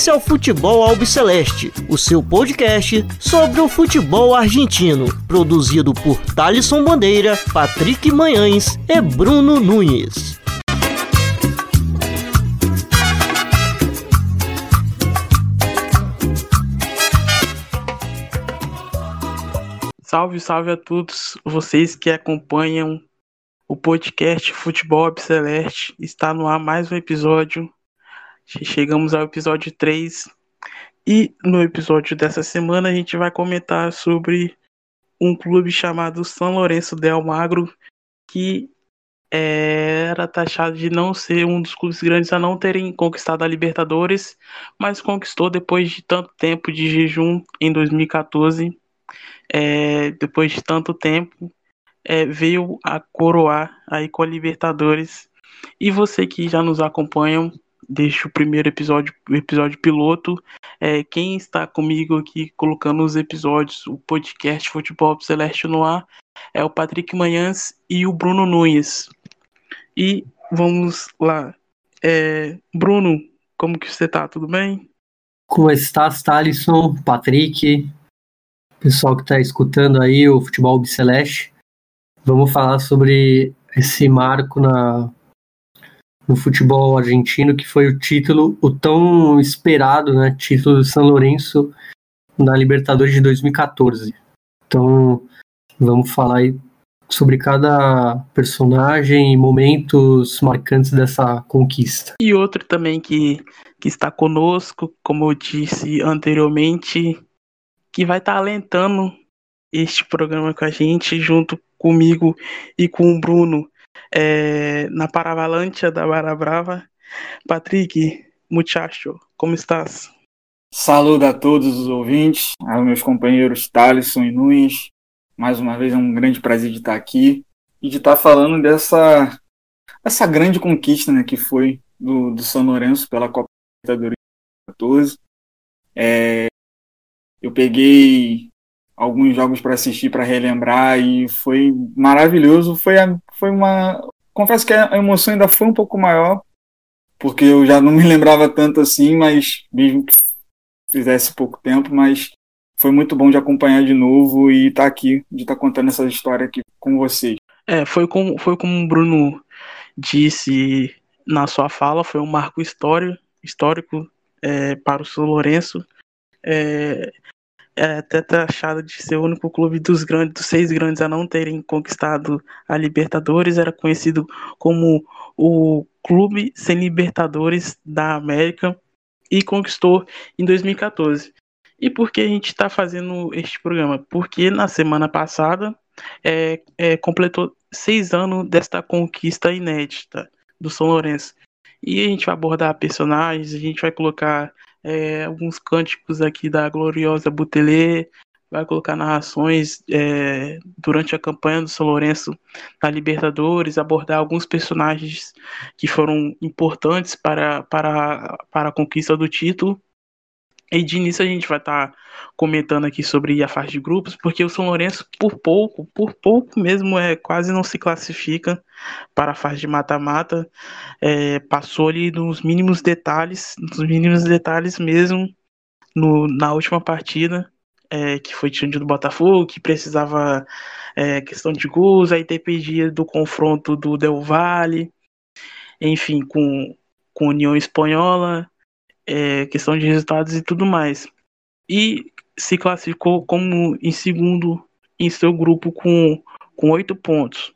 Esse é o Futebol Albiceleste, o seu podcast sobre o futebol argentino, produzido por Thalisson Bandeira, Patrick Manhães e Bruno Nunes. Salve, salve a todos vocês que acompanham o podcast Futebol Albiceleste. Está no ar mais um episódio Chegamos ao episódio 3 e no episódio dessa semana a gente vai comentar sobre um clube chamado São Lourenço del Magro que era taxado de não ser um dos clubes grandes a não terem conquistado a Libertadores, mas conquistou depois de tanto tempo de jejum em 2014. É, depois de tanto tempo, é, veio a coroar aí com a Libertadores. E você que já nos acompanha deixo o primeiro episódio, o episódio piloto. É, quem está comigo aqui colocando os episódios, o podcast Futebol Celeste no ar, é o Patrick Manhãs e o Bruno Nunes. E vamos lá. É, Bruno, como que você tá? Tudo bem? Como está, Thalisson, Patrick, pessoal que está escutando aí o Futebol Celeste. Vamos falar sobre esse marco na no futebol argentino, que foi o título, o tão esperado, né, título do São Lourenço na Libertadores de 2014. Então, vamos falar aí sobre cada personagem e momentos marcantes dessa conquista. E outro também que, que está conosco, como eu disse anteriormente, que vai estar alentando este programa com a gente, junto comigo e com o Bruno, é, na Paravalancha da Barra Brava. Patrick, muchacho, como estás? Saludo a todos os ouvintes, aos meus companheiros Thalisson e Nunes. Mais uma vez é um grande prazer de estar aqui e de estar falando dessa essa grande conquista né, que foi do, do São Lourenço pela Copa Libertadores 14. É, eu peguei alguns jogos para assistir, para relembrar e foi maravilhoso. Foi, a, foi uma. Confesso que a emoção ainda foi um pouco maior, porque eu já não me lembrava tanto assim, mas mesmo que fizesse pouco tempo, mas foi muito bom de acompanhar de novo e estar tá aqui, de estar tá contando essa história aqui com vocês. É, foi como, foi como o Bruno disse na sua fala, foi um marco histórico, histórico é, para o São Lourenço. É, é até taxado de ser o único clube dos grandes, dos seis grandes a não terem conquistado a Libertadores, era conhecido como o clube sem Libertadores da América e conquistou em 2014. E por que a gente está fazendo este programa? Porque na semana passada é, é, completou seis anos desta conquista inédita do São Lourenço. E a gente vai abordar personagens, a gente vai colocar é, alguns cânticos aqui da gloriosa Butelê, vai colocar narrações é, durante a campanha do São Lourenço na Libertadores, abordar alguns personagens que foram importantes para, para, para a conquista do título. E de início a gente vai estar tá comentando aqui sobre a fase de grupos, porque o São Lourenço, por pouco, por pouco mesmo, é quase não se classifica para a fase de mata-mata. É, passou ali nos mínimos detalhes, nos mínimos detalhes mesmo, no, na última partida, é, que foi diante do Botafogo, que precisava é, questão de gols, aí dependia do confronto do Del Valle, enfim, com, com União Espanhola é, questão de resultados e tudo mais. E se classificou como em segundo em seu grupo com, com oito pontos,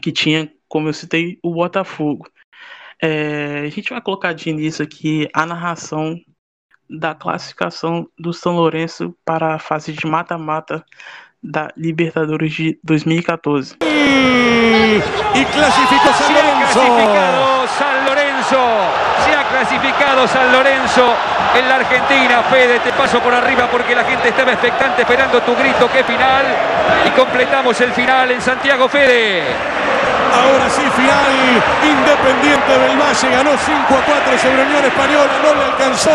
que tinha, como eu citei, o Botafogo. É, a gente vai colocar de início aqui a narração da classificação do São Lourenço para a fase de mata-mata da Libertadores de 2014. E classificou São Lourenço! Clasificado San Lorenzo en la Argentina. Fede, te paso por arriba porque la gente estaba expectante esperando tu grito. ¡Qué final! Y completamos el final en Santiago Fede. Ahora sí, final. Independiente del Valle ganó 5 a 4 sobre Unión Española. No le alcanzó.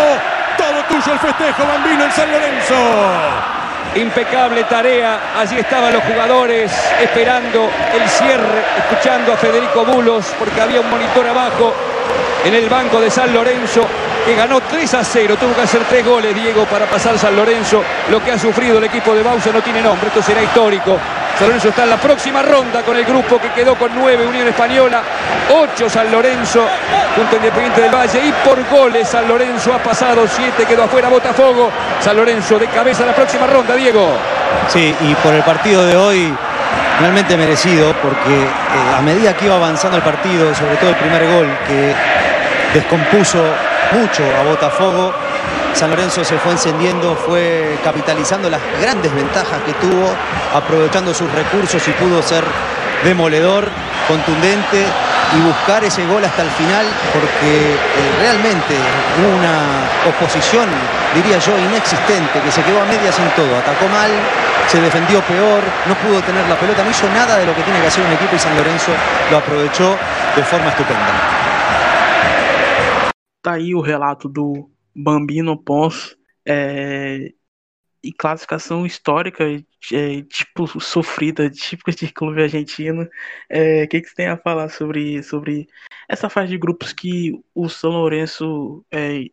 Todo tuyo el festejo, Bambino, en San Lorenzo. Impecable tarea, allí estaban los jugadores esperando el cierre, escuchando a Federico Bulos porque había un monitor abajo en el banco de San Lorenzo que ganó 3 a 0. Tuvo que hacer tres goles, Diego, para pasar San Lorenzo. Lo que ha sufrido el equipo de Bausa no tiene nombre, esto será histórico. San Lorenzo está en la próxima ronda con el grupo que quedó con 9 Unión Española, 8 San Lorenzo junto a Independiente del Valle y por goles San Lorenzo ha pasado 7, quedó afuera Botafogo. San Lorenzo de cabeza en la próxima ronda, Diego. Sí, y por el partido de hoy realmente merecido porque eh, a medida que iba avanzando el partido, sobre todo el primer gol que descompuso mucho a Botafogo. San Lorenzo se fue encendiendo, fue capitalizando las grandes ventajas que tuvo, aprovechando sus recursos y pudo ser demoledor, contundente y buscar ese gol hasta el final porque eh, realmente una oposición, diría yo, inexistente, que se quedó a medias en todo, atacó mal, se defendió peor, no pudo tener la pelota, no hizo nada de lo que tiene que hacer un equipo y San Lorenzo lo aprovechó de forma estupenda. Tá aí o relato do Bambino Pons é, e classificação histórica, é, tipo, sofrida, típica de clube argentino. É, o que, que você tem a falar sobre, sobre essa fase de grupos que o São Lourenço é,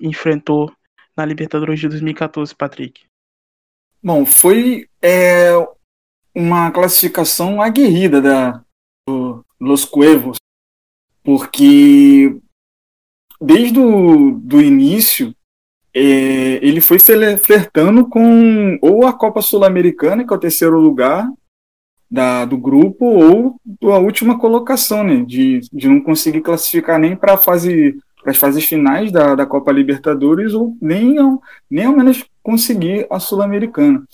enfrentou na Libertadores de 2014, Patrick? Bom, foi é, uma classificação aguerrida da, do Los Cuevos, porque desde o do início, é, ele foi flertando com ou a Copa Sul-Americana, que é o terceiro lugar da, do grupo, ou a última colocação, né, de, de não conseguir classificar nem para fase as fases finais da, da Copa Libertadores ou nem ao, nem ao menos conseguir a Sul-Americana.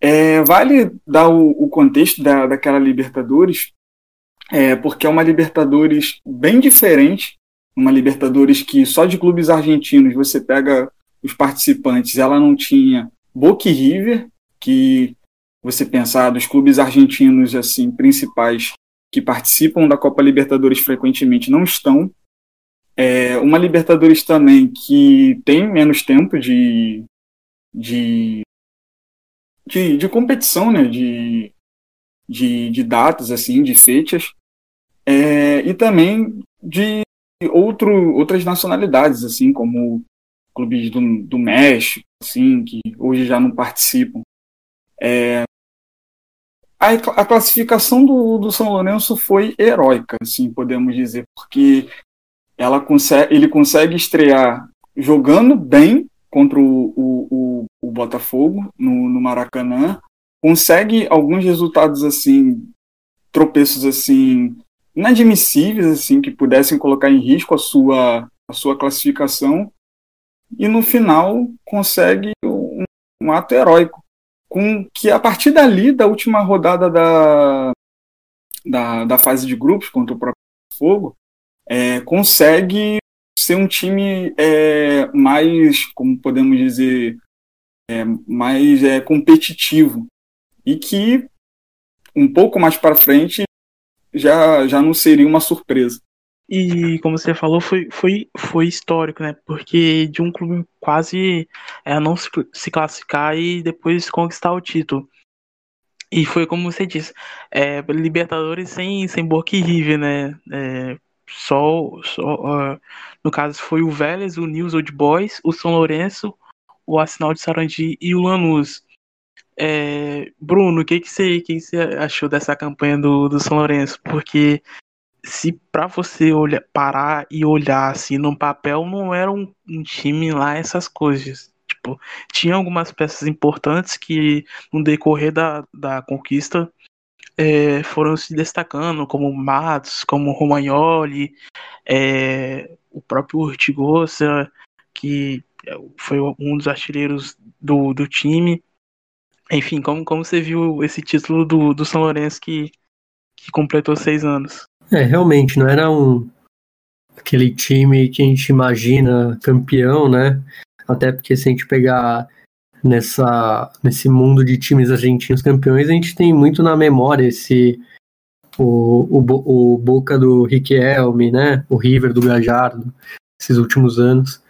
É, vale dar o, o contexto da, daquela Libertadores, é, porque é uma Libertadores bem diferente uma Libertadores que só de clubes argentinos você pega os participantes, ela não tinha Boca e River, que você pensar dos clubes argentinos assim principais que participam da Copa Libertadores frequentemente não estão. É uma Libertadores também que tem menos tempo de, de, de, de competição, né? de, de, de datas, assim, de fechas. É, e também de outro, outras nacionalidades, assim, como clubes do, do México, assim, que hoje já não participam. É, a, a, classificação do, do São Lourenço foi heróica, assim, podemos dizer, porque ela consegue, ele consegue estrear jogando bem contra o, o, o, o Botafogo no, no Maracanã, consegue alguns resultados assim, tropeços assim inadmissíveis assim que pudessem colocar em risco a sua a sua classificação e no final consegue um, um ato heróico com que a partir dali da última rodada da, da, da fase de grupos contra o próprio Fogo é, consegue ser um time é, mais como podemos dizer é, mais é, competitivo e que um pouco mais para frente já, já não seria uma surpresa. E como você falou, foi, foi, foi histórico, né? Porque de um clube quase é, não se, se classificar e depois conquistar o título. E foi como você disse, é, Libertadores sem, sem Boca e River, né? É, só, só uh, no caso foi o Vélez, o News Old Boys, o São Lourenço, o Arsenal de Sarandi e o Lanús. É, Bruno, o que, você, que, que achou dessa campanha do, do São Lourenço? Porque se para você olhar, parar e olhar assim no papel, não era um, um, time lá essas coisas. Tipo, tinha algumas peças importantes que no decorrer da, da conquista é, foram se destacando, como Matos, como Romagnoli, é, o próprio Urtigosa, que foi um dos artilheiros do, do time. Enfim, como, como você viu esse título do, do São Lourenço que, que completou seis anos? É, realmente, não era um aquele time que a gente imagina campeão, né? Até porque se a gente pegar nessa, nesse mundo de times argentinos campeões, a gente tem muito na memória esse o, o, o Boca do Riquelme, né? O River do Gajardo, esses últimos anos.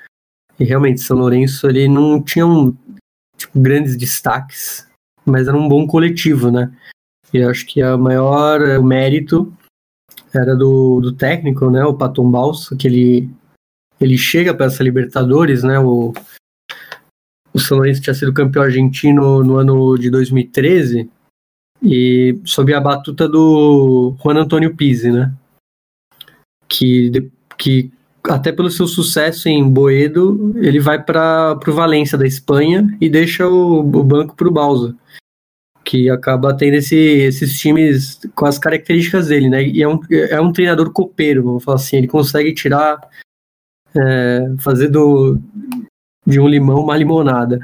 E realmente, São Lourenço ele não tinha um, tipo, grandes destaques, mas era um bom coletivo, né? E eu acho que a maior mérito era do, do técnico, né, o Paton Balsa, que ele, ele chega para essa Libertadores, né, o, o São Lourenço tinha sido campeão argentino no ano de 2013, e sob a batuta do Juan Antônio Pizzi, né, que, que até pelo seu sucesso em Boedo, ele vai para o Valência da Espanha e deixa o, o banco para o Balsa que acaba tendo esse, esses times com as características dele, né? E é um, é um treinador copeiro, vamos falar assim, ele consegue tirar, é, fazer do, de um limão uma limonada.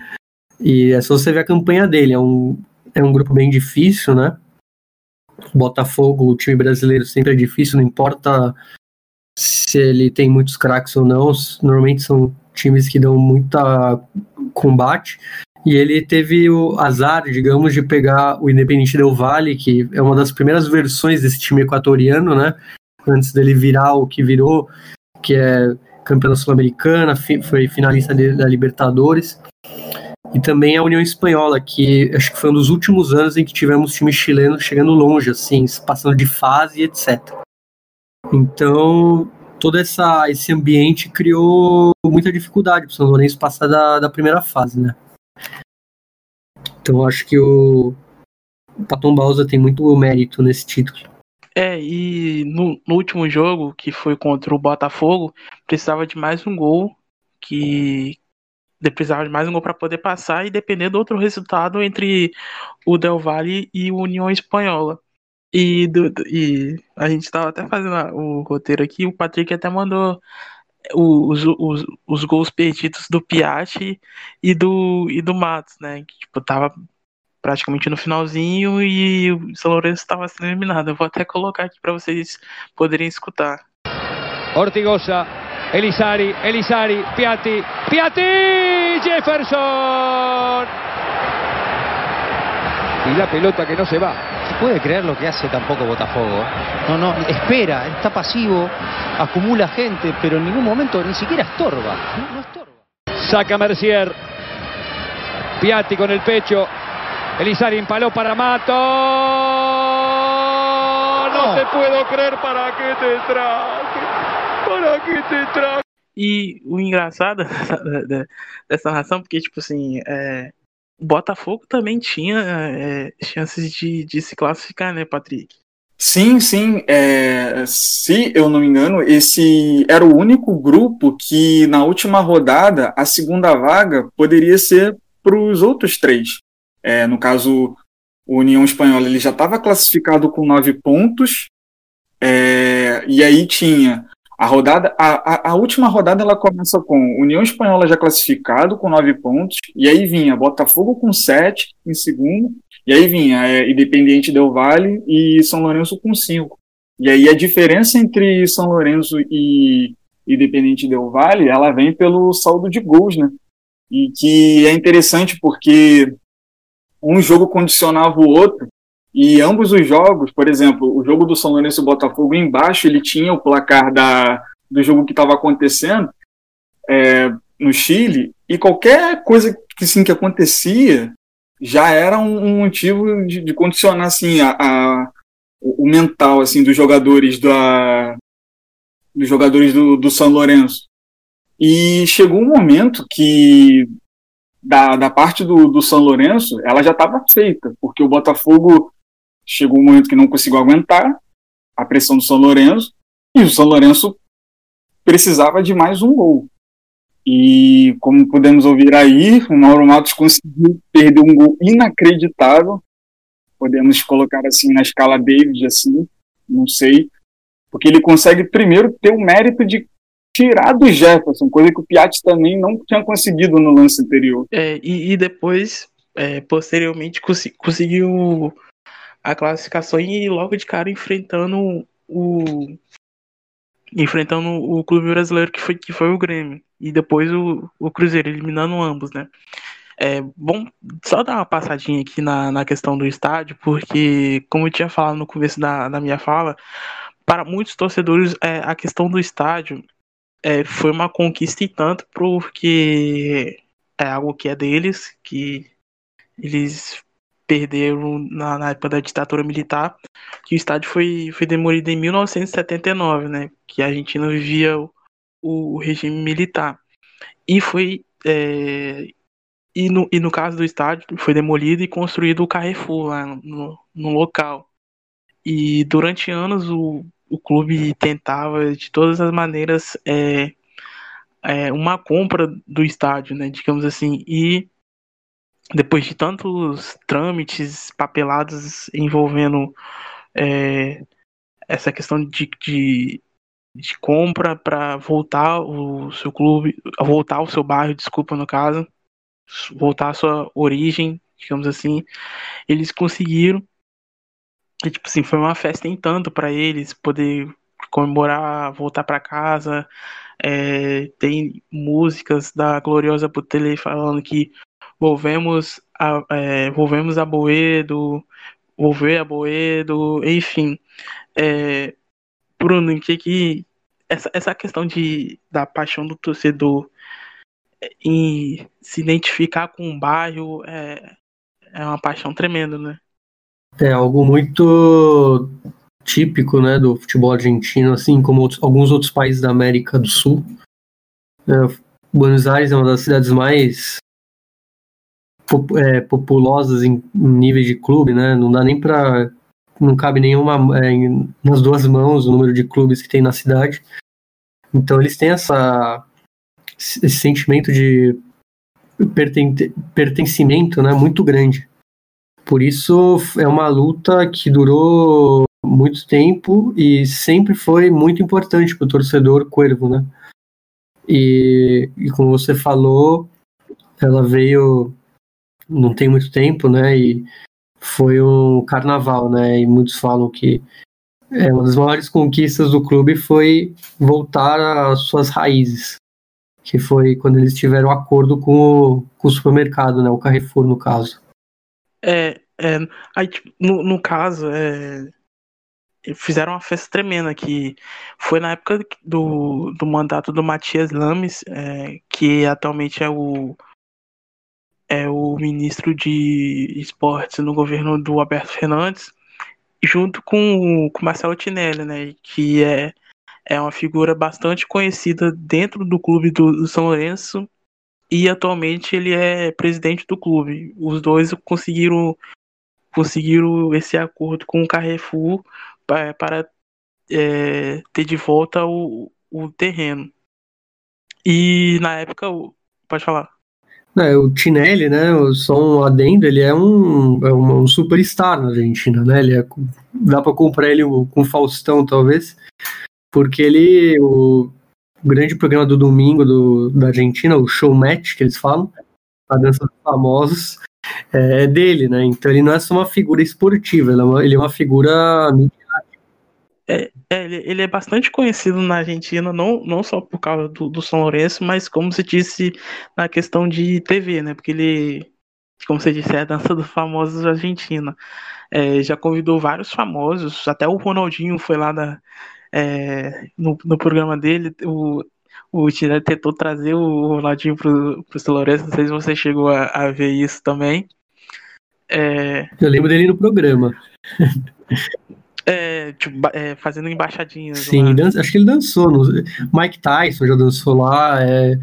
E é só você ver a campanha dele, é um, é um grupo bem difícil, né? Botafogo, o time brasileiro sempre é difícil, não importa se ele tem muitos craques ou não, normalmente são times que dão muita combate. E ele teve o azar, digamos, de pegar o Independente Del Valle, que é uma das primeiras versões desse time equatoriano, né? Antes dele virar o que virou, que é campeão sul-americana, foi finalista da Libertadores. E também a União Espanhola, que acho que foi um dos últimos anos em que tivemos times chilenos chegando longe, assim, passando de fase, etc. Então, todo essa, esse ambiente criou muita dificuldade para o São Lourenço passar da, da primeira fase, né? Então acho que o, o Paton Bausa tem muito mérito nesse título. É, e no, no, último jogo, que foi contra o Botafogo, precisava de mais um gol, que precisava de mais um gol para poder passar e depender do outro resultado entre o Del Valle e o União Espanhola. E, do, e a gente estava até fazendo o roteiro aqui, o Patrick até mandou os, os, os gols perdidos do Piatti e do, e do Matos, né? Que tipo, tava praticamente no finalzinho e o São Lourenço estava sendo eliminado. Eu vou até colocar aqui para vocês poderem escutar. Ortigosa, Elisari, Elisari, Piatti, Piatti, Jefferson. Y la pelota que no se va. ¿Se puede creer lo que hace tampoco Botafogo? No, no, espera, está pasivo, acumula gente, pero en ningún momento ni siquiera estorba. No, no estorba. Saca Mercier. Piatti con el pecho. Elizari empaló para Mato. No, te puedo creer para qué te traje. Para qué te traje. E o engraçado dessa narração, porque, tipo assim, é, Botafogo também tinha é, chances de, de se classificar, né, Patrick? Sim, sim. É, se eu não me engano, esse era o único grupo que na última rodada a segunda vaga poderia ser para os outros três. É, no caso, o União Espanhola ele já estava classificado com nove pontos, é, e aí tinha a rodada, a, a, a, última rodada ela começa com União Espanhola já classificado com nove pontos, e aí vinha Botafogo com sete em segundo, e aí vinha é, Independiente Del Valle e São Lourenço com cinco. E aí a diferença entre São Lourenço e Independiente Del Valle, ela vem pelo saldo de gols, né? E que é interessante porque um jogo condicionava o outro, e ambos os jogos, por exemplo, o jogo do São Lourenço e Botafogo embaixo, ele tinha o placar da, do jogo que estava acontecendo é, no Chile, e qualquer coisa que, assim, que acontecia já era um, um motivo de, de, condicionar assim, a, a, o mental assim, dos jogadores da, dos jogadores do, do São Lourenço. E chegou um momento que da, da parte do, do São Lourenço, ela já estava feita, porque o Botafogo chegou um momento que não conseguiu aguentar a pressão do São Lourenço e o São Lourenço precisava de mais um gol. E como podemos ouvir aí, o Mauro Matos conseguiu perder um gol inacreditável. Podemos colocar assim na escala David, assim, não sei. Porque ele consegue primeiro ter o mérito de tirar do Jefferson, coisa que o Piatti também não tinha conseguido no lance anterior. É, e, e depois, é, posteriormente, cons conseguiu a classificação e logo de cara enfrentando o enfrentando o clube brasileiro que foi, que foi o Grêmio e depois o, o Cruzeiro eliminando ambos, né? É bom só dar uma passadinha aqui na, na questão do estádio, porque como eu tinha falado no começo da, da minha fala, para muitos torcedores é, a questão do estádio é, foi uma conquista e tanto porque é algo que é deles, que eles perderam na, na, época da ditadura militar, que o estádio foi, foi demolido em 1979, né? Que a Argentina vivia o, o regime militar. E foi. É, e, no, e no caso do estádio, foi demolido e construído o Carrefour lá no, no local. E durante anos o, o clube tentava de todas as maneiras é, é, uma compra do estádio, né, digamos assim, e depois de tantos trâmites papelados envolvendo é, essa questão de, de, de compra para voltar o seu clube, voltar ao seu bairro, desculpa no caso, voltar à sua origem, digamos assim, eles conseguiram. E, tipo assim, foi uma festa em tanto para eles poder comemorar, voltar para casa. É, tem músicas da Gloriosa Putele falando que volvemos a, é, volvemos a Boedo, volver a Boedo, enfim. É, Bruno, que que essa, essa questão de, da paixão do torcedor em se identificar com um bairro é, é uma paixão tremenda, né? É algo muito típico, né, do futebol argentino, assim como outros, alguns outros países da América do Sul. É, Buenos Aires é uma das cidades mais é, populosas em, nível de clube, né? Não dá nem para não cabe nenhuma é, nas duas mãos o número de clubes que tem na cidade. Então eles têm essa esse sentimento de perten pertencimento, né, muito grande. Por isso é uma luta que durou muito tempo e sempre foi muito importante para o torcedor Cuervo, né? E, e como você falou, ela veio não tem muito tempo, né? E foi um carnaval, né? E muitos falam que é, uma das maiores conquistas do clube foi voltar às suas raízes, que foi quando eles tiveram acordo com o, com o supermercado, né? O Carrefour, no caso. É, é aí, tipo, no, no caso, é, fizeram uma festa tremenda que foi na época do, do mandato do Matias Lames, é, que atualmente é o é o ministro de esportes no governo do Alberto Fernandes, junto com o Marcelo Tinelli, né, que é, é uma figura bastante conhecida dentro do clube do, do São Lourenço e atualmente ele é presidente do clube. Os dois conseguiram conseguiram esse acordo com o Carrefour para, é, ter de volta o, o terreno. E na época, pode falar. É, o Tinelli, né, só um adendo, ele é um, é um, superstar na Argentina, né, ele é, dá para comprar ele com Faustão, talvez, porque ele, o, o grande programa do domingo do, da Argentina, o Show Match, que eles falam, a dança dos famosos, é, é dele, né, então ele não é só uma figura esportiva, ele é uma, ele é uma figura é, é, ele, ele, é bastante conhecido na Argentina, não, não só por causa do, do São Lourenço, mas como se disse na questão de TV, né? Porque ele, como você disse, é a dança dos famosos Argentina. É, já convidou vários famosos, até o Ronaldinho foi lá na, é, no, no programa dele. O, o Tirelli tentou trazer o Ronaldinho pro, pro São Lourenço, não sei se você chegou a, a ver isso também. É... Eu lembro dele no programa. É, tipo, é, fazendo embaixadinhas. Sim, dança, acho que ele dançou. No, Mike Tyson já dançou lá. É,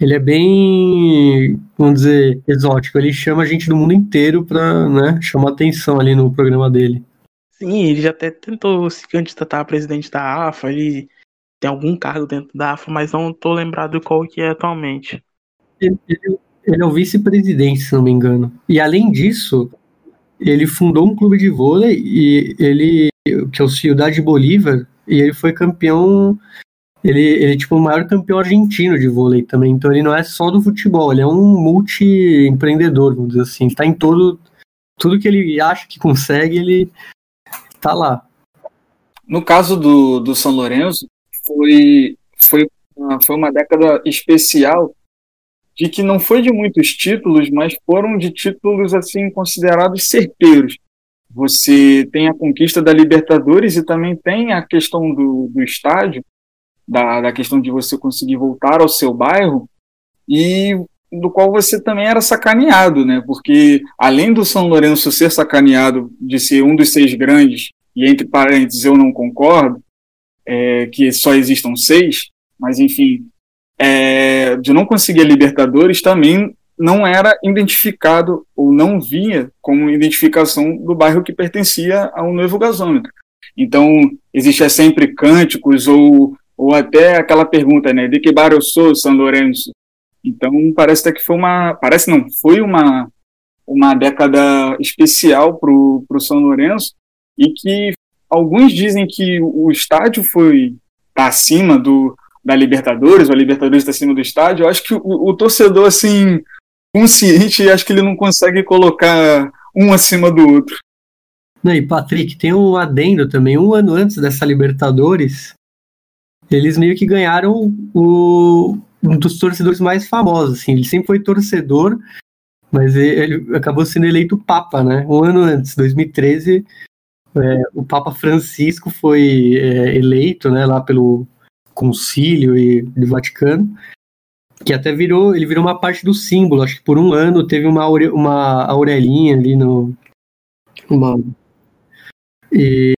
ele é bem, vamos dizer, exótico. Ele chama a gente do mundo inteiro pra né, chamar atenção ali no programa dele. Sim, ele já até tentou se candidatar a presidente da AFA. Ele tem algum cargo dentro da AFA, mas não tô lembrado qual que é atualmente. Ele, ele, ele é o vice-presidente, se não me engano. E além disso, ele fundou um clube de vôlei e ele que é o Ciudad Bolívar, e ele foi campeão. Ele, ele é tipo o maior campeão argentino de vôlei também. Então ele não é só do futebol, ele é um multi-empreendedor, vamos dizer assim. Está em todo. Tudo que ele acha que consegue, ele tá lá. No caso do, do São Lourenço, foi, foi, foi uma década especial de que não foi de muitos títulos, mas foram de títulos assim considerados certeiros. Você tem a conquista da Libertadores e também tem a questão do, do estádio, da, da questão de você conseguir voltar ao seu bairro. E do qual você também era sacaneado, né? Porque além do São Lourenço ser sacaneado de ser um dos seis grandes, e entre parênteses eu não concordo, é, que só existam seis, mas enfim, é, de não conseguir a Libertadores também não era identificado ou não via como identificação do bairro que pertencia ao novo gasômetro. Então, existia sempre cânticos ou, ou até aquela pergunta, né, de que bairro eu sou, São Lourenço? Então, parece até que foi uma, parece não, foi uma, uma década especial para o São Lourenço e que alguns dizem que o estádio foi tá acima do, da Libertadores, ou a Libertadores está acima do estádio. Eu acho que o, o torcedor, assim, consciente, acho que ele não consegue colocar um acima do outro. E Patrick, tem um adendo também. Um ano antes dessa Libertadores, eles meio que ganharam o, um dos torcedores mais famosos. Assim. Ele sempre foi torcedor, mas ele acabou sendo eleito Papa, né? Um ano antes, 2013, é, o Papa Francisco foi é, eleito, né, lá pelo Concílio e do Vaticano que até virou, ele virou uma parte do símbolo. Acho que por um ano teve uma, uma aurelinha ali no. Uma, e,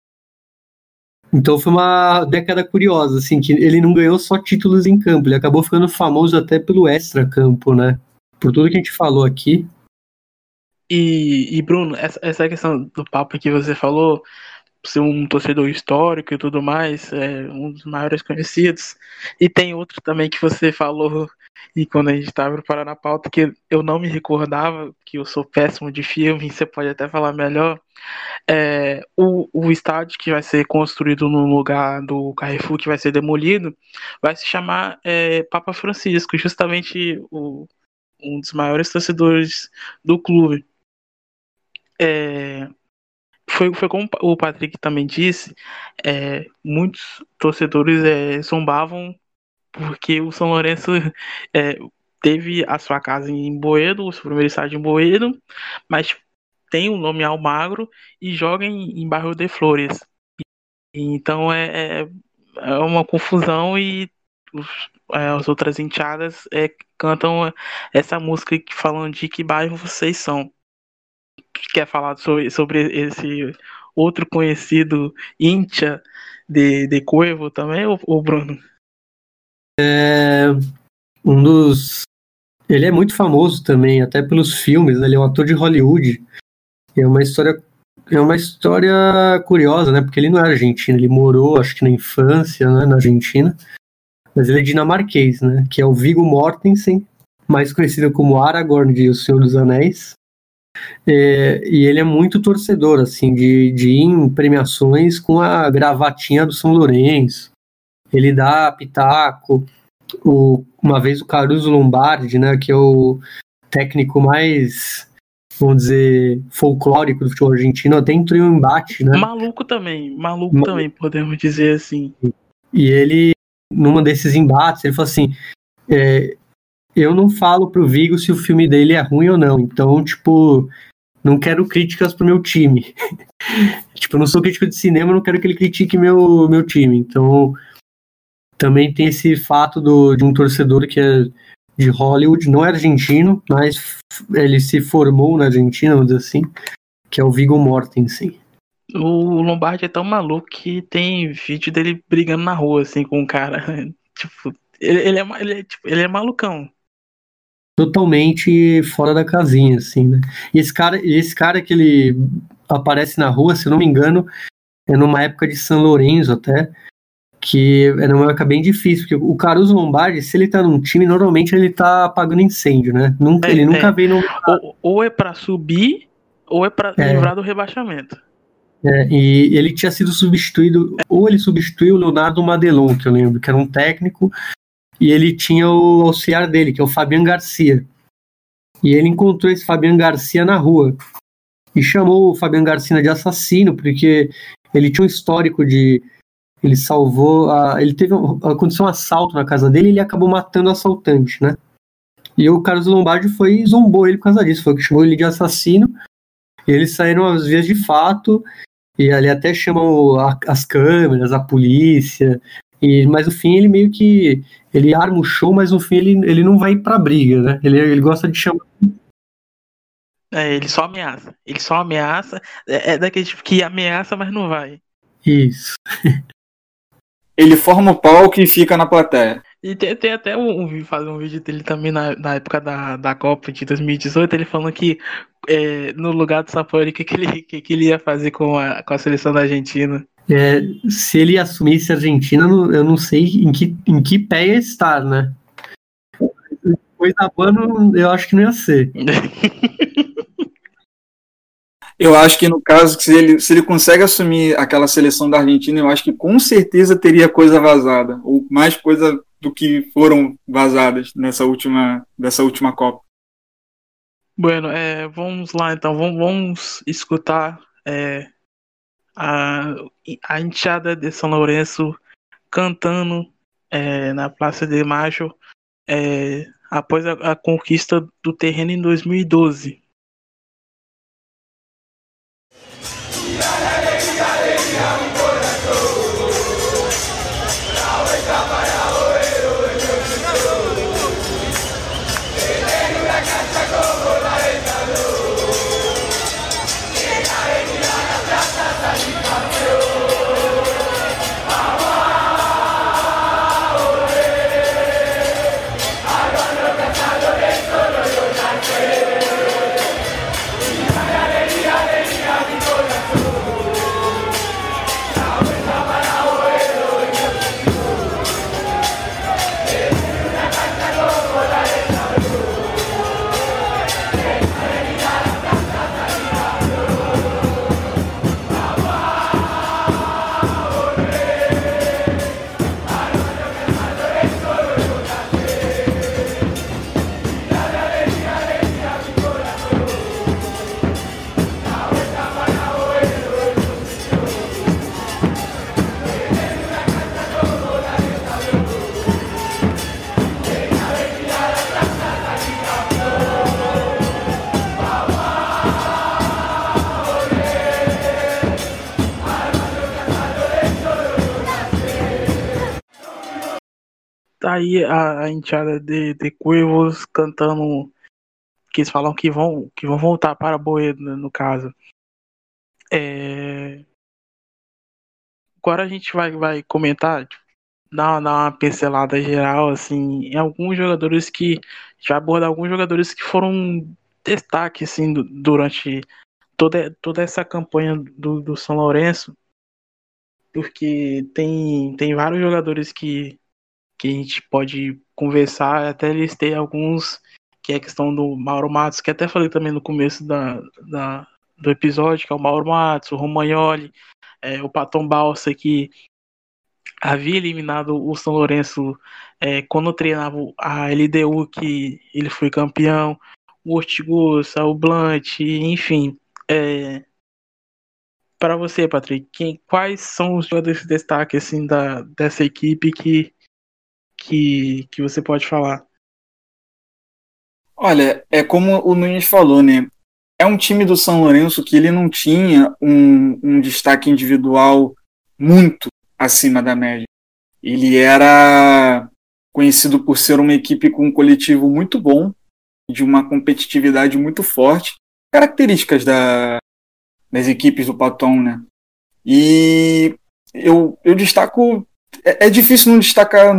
então foi uma década curiosa, assim, que ele não ganhou só títulos em campo, ele acabou ficando famoso até pelo extra-campo, né? Por tudo que a gente falou aqui. E, e Bruno, essa, essa questão do papo que você falou, ser um torcedor histórico e tudo mais, é um dos maiores conhecidos. E tem outro também que você falou, e quando a gente estava preparando a pauta, que eu não me recordava, que eu sou péssimo de filme, você pode até falar melhor. É, o, o estádio que vai ser construído no lugar do Carrefour, que vai ser demolido, vai se chamar é, Papa Francisco, justamente o, um dos maiores torcedores do clube. É, foi, foi como o Patrick também disse, é, muitos torcedores é, zombavam porque o São Lourenço é, teve a sua casa em Boedo, o seu primeiro estádio em Boedo, mas tem o nome Almagro e joga em, em bairro de Flores. Então é, é, é uma confusão e os, é, as outras enteadas é, cantam essa música falando de que bairro vocês são quer falar sobre, sobre esse outro conhecido Incha de, de Cuevo também, ou Bruno? É um dos. Ele é muito famoso também, até pelos filmes, né? ele é um ator de Hollywood. É uma história. É uma história curiosa, né? Porque ele não é argentino, ele morou, acho que na infância, né, na Argentina. Mas ele é dinamarquês, né? Que é o Viggo Mortensen, mais conhecido como Aragorn de O Senhor dos Anéis. É, e ele é muito torcedor, assim, de, de ir em premiações com a gravatinha do São Lourenço. Ele dá pitaco. O, uma vez o Caruso Lombardi, né, que é o técnico mais, vamos dizer, folclórico do futebol argentino, até entrou em um embate, né? Maluco também, maluco também, podemos dizer assim. E ele, numa desses embates, ele falou assim, é, eu não falo pro Vigo se o filme dele é ruim ou não. Então, tipo, não quero críticas pro meu time. tipo, eu não sou crítico de cinema, não quero que ele critique meu, meu time. Então, também tem esse fato do, de um torcedor que é de Hollywood, não é argentino, mas ele se formou na Argentina, vamos dizer assim, que é o Viggo Mortensen. O Lombardi é tão maluco que tem vídeo dele brigando na rua, assim, com um cara. tipo, ele, ele, é, ele, é, tipo, ele é malucão totalmente fora da casinha, assim, né? E esse cara, esse cara que ele aparece na rua, se eu não me engano, é numa época de São Lourenço até, que era uma época bem difícil, porque o Caruso Lombardi, se ele tá num time, normalmente ele tá apagando incêndio, né? Nunca, é, ele nunca é. vem no... Ou, ou é para subir, ou é para é. livrar do rebaixamento. É, e ele tinha sido substituído, ou ele substituiu o Leonardo Madelon, que eu lembro, que era um técnico e ele tinha o auxiliar dele, que é o Fabian Garcia. E ele encontrou esse Fabian Garcia na rua e chamou o Fabian Garcia de assassino, porque ele tinha um histórico de. Ele salvou. A, ele teve. Aconteceu um assalto na casa dele e ele acabou matando o assaltante, né? E o Carlos Lombardi foi e zombou ele por causa disso, foi que chamou ele de assassino. E eles saíram às vias de fato, e ali até chamam a, as câmeras, a polícia, E, mas no fim ele meio que ele arma o show, mas no fim ele, ele não vai pra briga, né? Ele, ele gosta de chamar. É, ele só ameaça. Ele só ameaça. É, é daquele tipo que ameaça, mas não vai. Isso. Ele forma o palco e fica na plateia. E tem, tem até um, um, fazer um vídeo dele também na, na época da, da Copa de 2018, ele falando que é, no lugar do Sapori, o que, que, ele, que, que ele ia fazer com a, com a seleção da Argentina. É, se ele assumisse a Argentina, eu não sei em que, em que pé ia estar, né? Depois da pano, eu acho que não ia ser. Eu acho que no caso, se ele, se ele consegue assumir aquela seleção da Argentina, eu acho que com certeza teria coisa vazada, ou mais coisa do que foram vazadas nessa última, dessa última Copa. Bueno, é, vamos lá então, vamos, vamos escutar é, a, a enteada de São Lourenço cantando é, na Praça de Maio é, após a, a conquista do terreno em 2012. Aí a, a enteada de, de Cuervos cantando que eles falam que vão que vão voltar para Boedo, né, no caso. É... Agora a gente vai, vai comentar, tipo, dar, dar uma pincelada geral, assim, em alguns jogadores que. Já abordar alguns jogadores que foram destaque, assim, durante toda, toda essa campanha do, do São Lourenço. Porque tem, tem vários jogadores que, que a gente pode conversar, até listei alguns, que é a questão do Mauro Matos, que até falei também no começo da, da do episódio, que é o Mauro Matos, o Romagnoli, é, o Paton Balsa, que havia eliminado o São Lourenço é, quando treinava a LDU, que ele foi campeão, o Ortigosa, o Blunt, enfim. É, para você, Patrick, quem, quais são os jogadores de destaque assim, da, dessa equipe que, que, que você pode falar? Olha, é como o Nunes falou, né? É um time do São Lourenço que ele não tinha um, um destaque individual muito acima da média. Ele era conhecido por ser uma equipe com um coletivo muito bom, de uma competitividade muito forte, características da, das equipes do Paton, né? E eu, eu destaco. É, é difícil não destacar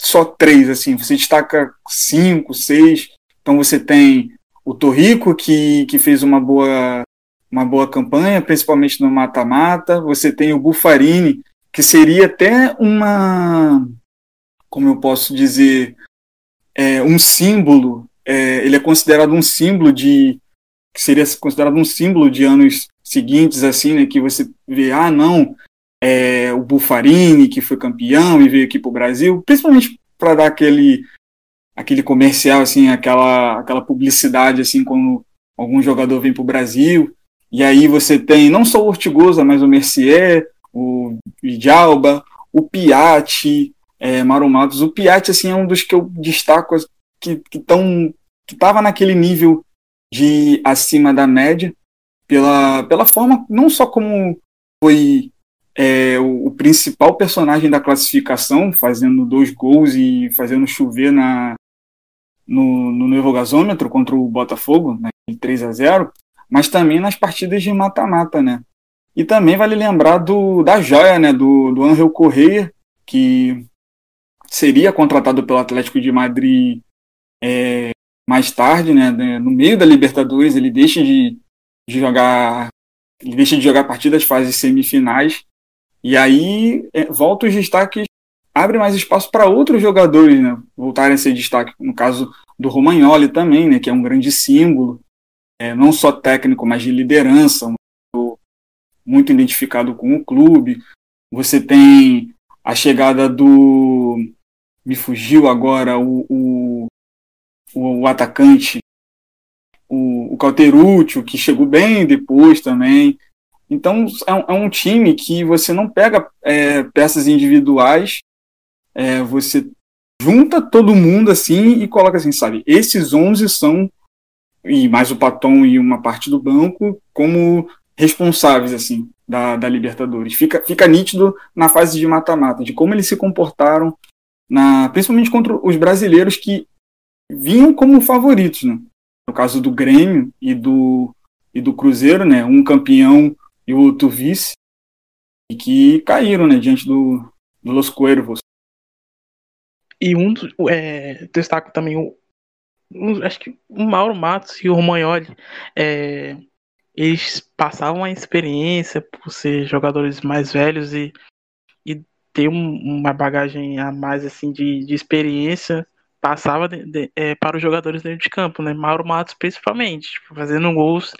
só três, assim, você destaca cinco, seis. Então você tem o Torrico, que, que fez uma boa, uma boa campanha, principalmente no mata-mata. Você tem o Bufarini, que seria até uma, como eu posso dizer, é, um símbolo. É, ele é considerado um símbolo de que seria considerado um símbolo de anos seguintes, assim, né, que você vê, ah, não, é, o Bufarini que foi campeão e veio aqui para o Brasil, principalmente para dar aquele aquele comercial, assim, aquela aquela publicidade, assim, quando algum jogador vem para o Brasil. E aí você tem não só o Ortigosa, mas o Mercier, o Vidalba, o Piatti, é, Mauro Matos. O Piatti assim, é um dos que eu destaco que que estava naquele nível de acima da média pela, pela forma, não só como foi é, o, o, principal personagem da classificação, fazendo dois gols e fazendo chover na, no, no novo gasômetro contra o Botafogo, né, 3 a 0 mas também nas partidas de mata-mata, né? E também vale lembrar do, da joia, né, do, do Angel Correia, que seria contratado pelo Atlético de Madrid é, mais tarde, né, né, no meio da Libertadores, ele deixa de, de jogar ele deixa de jogar partidas fases semifinais e aí é, volta os destaques abre mais espaço para outros jogadores né, voltarem a ser destaque no caso do Romagnoli também né? Que é um grande símbolo é, não só técnico mas de liderança muito, muito identificado com o clube. Você tem a chegada do me fugiu agora o, o, o atacante o, o Cauteruccio, que chegou bem depois também. Então é um, é um time que você não pega é, peças individuais, é, você junta todo mundo assim e coloca assim, sabe? Esses 11 são, e mais o Paton e uma parte do banco, como responsáveis assim da, da Libertadores. Fica, fica nítido na fase de mata-mata, de como eles se comportaram, na, principalmente contra os brasileiros que vinham como favoritos, né? no caso do Grêmio e do, e do Cruzeiro, né? Um campeão e o vice, e que caíram, né? Diante do, do Los Cuervos. E um é, destaco também o, um, acho que o Mauro Matos e o Romagnoli, é, eles passavam a experiência por ser jogadores mais velhos e, e ter um, uma bagagem a mais assim de, de experiência passava de, de, é, para os jogadores dentro de campo, né? Mauro Matos principalmente, tipo, fazendo gols,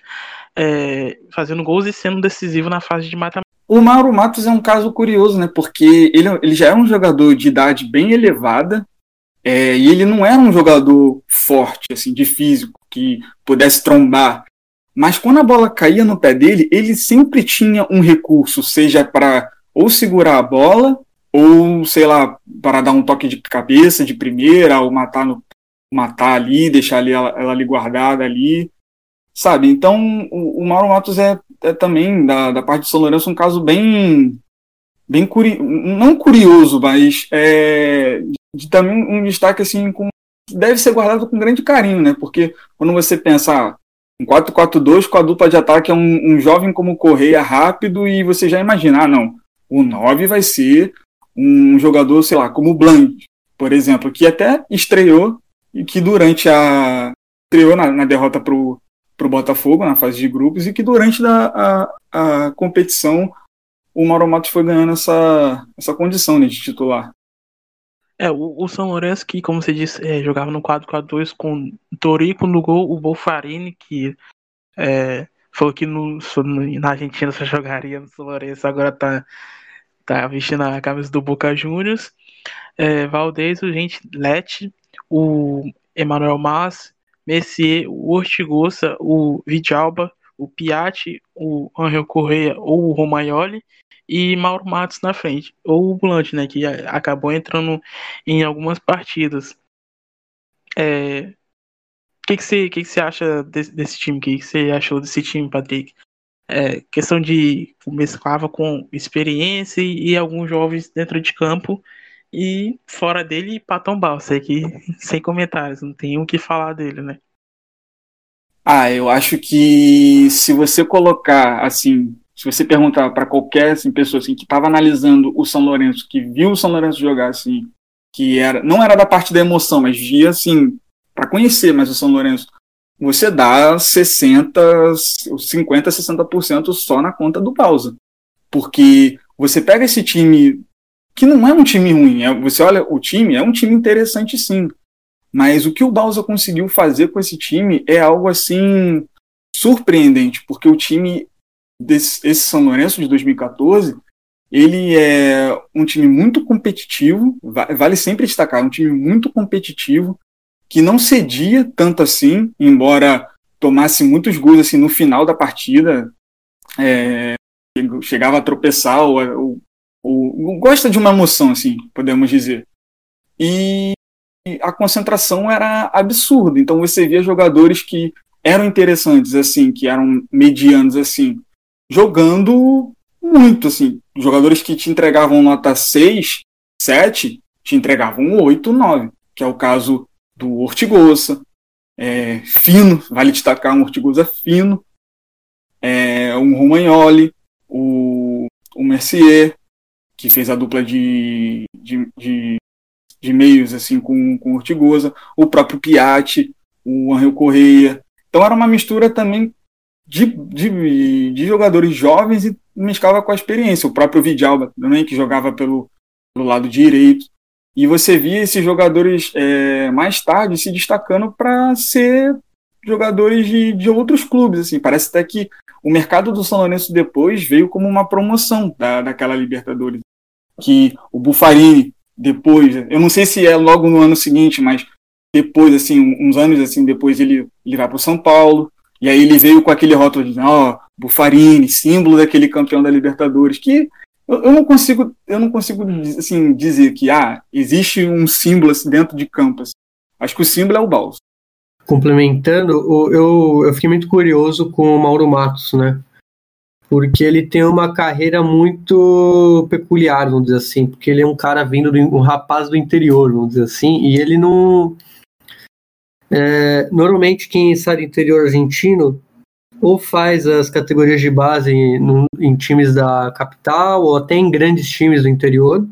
é, fazendo gols e sendo decisivo na fase de mata O Mauro Matos é um caso curioso, né? Porque ele, ele já é um jogador de idade bem elevada é, e ele não era um jogador forte, assim, de físico, que pudesse trombar. Mas quando a bola caía no pé dele, ele sempre tinha um recurso, seja para ou segurar a bola ou sei lá, para dar um toque de cabeça de primeira, ou matar, no, matar ali, deixar ali ela, ela ali guardada ali, sabe? Então o, o Mauro Matos é, é, também, da, da parte de São Lourenço, um caso bem, bem curi não curioso, mas é, de, também um destaque assim, com, deve ser guardado com grande carinho, né? Porque quando você pensa, ah, um 4-4-2 com a dupla de ataque é um, um jovem como Correia rápido e você já imagina, ah, não, o 9 vai ser um jogador, sei lá, como o Blanc, por exemplo, que até estreou e que durante a. estreou na, na derrota para o Botafogo na fase de grupos e que durante a, a, a competição o Mauro Matos foi ganhando essa, essa condição né, de titular. É, o, o São Lourenço, que, como você disse, é, jogava no 4-4-2 com Torico no gol, o Bolfarini, que é, falou que no, na Argentina só jogaria no São Lourenço, agora tá tá vestindo a camisa do Boca Juniors, é, Valdez, o Gente Lete, o Emanuel Mas, Messier, o Ortigosa, o Vidalba, o Piatti, o Angel Correia ou o Romagnoli e Mauro Matos na frente, ou o Blunt, né, que acabou entrando em algumas partidas. É... O que, você, que, que você acha desse, desse time? O que, que você achou desse time, Patrick? é, questão de mesclava com experiência e, e, alguns jovens dentro de campo e fora dele Patão Balsa que sem comentários, não tem o que falar dele, né? Ah, eu acho que se você colocar assim, se você perguntar para qualquer assim, pessoa assim, que estava analisando o São Lourenço, que viu o São Lourenço jogar assim, que era não era da parte da emoção, mas via assim para conhecer mais o São Lourenço, você dá 60, 50, 60% só na conta do pausa. Porque você pega esse time, que não é um time ruim, é, você olha o time, é um time interessante sim. Mas o que o Bausa conseguiu fazer com esse time é algo assim surpreendente, porque o time desse esse São Lourenço de 2014, ele é um time muito competitivo, vale sempre destacar, um time muito competitivo, que não cedia tanto assim, embora tomasse muitos gols assim no final da partida, é, chegava a tropeçar ou, ou, gosta de uma emoção assim, podemos dizer. E a concentração era absurda, então você via jogadores que eram interessantes assim, que eram medianos assim, jogando muito, assim. Jogadores que te entregavam nota 6, 7, te entregavam 8, 9, que é o caso do Ortigosa, é, fino, vale destacar um Ortigosa fino, é, um Romagnoli, o, o Mercier, que fez a dupla de, de, de, de meios assim com, com Ortigosa, o próprio Piatti, o Angel Correia. Então era uma mistura também de, de, de jogadores jovens e mesclava com a experiência. O próprio Vidalba também, que jogava pelo, pelo lado direito. E você via esses jogadores é, mais tarde se destacando para ser jogadores de, de outros clubes. Assim. Parece até que o mercado do São Lourenço depois veio como uma promoção da, daquela Libertadores. Que o Bufarini, depois, eu não sei se é logo no ano seguinte, mas depois, assim, uns anos assim depois, ele, ele vai para o São Paulo. E aí ele veio com aquele rótulo de, ó, oh, Bufarini, símbolo daquele campeão da Libertadores, que eu, eu, não consigo, eu não consigo assim, dizer que ah, existe um símbolo assim, dentro de campo. Assim. Acho que o símbolo é o Balso. Complementando, eu, eu fiquei muito curioso com o Mauro Matos, né? Porque ele tem uma carreira muito peculiar, vamos dizer assim, porque ele é um cara vindo, do, um rapaz do interior, vamos dizer assim, e ele não. É, normalmente, quem sai do interior argentino ou faz as categorias de base em, em times da capital ou até em grandes times do interior.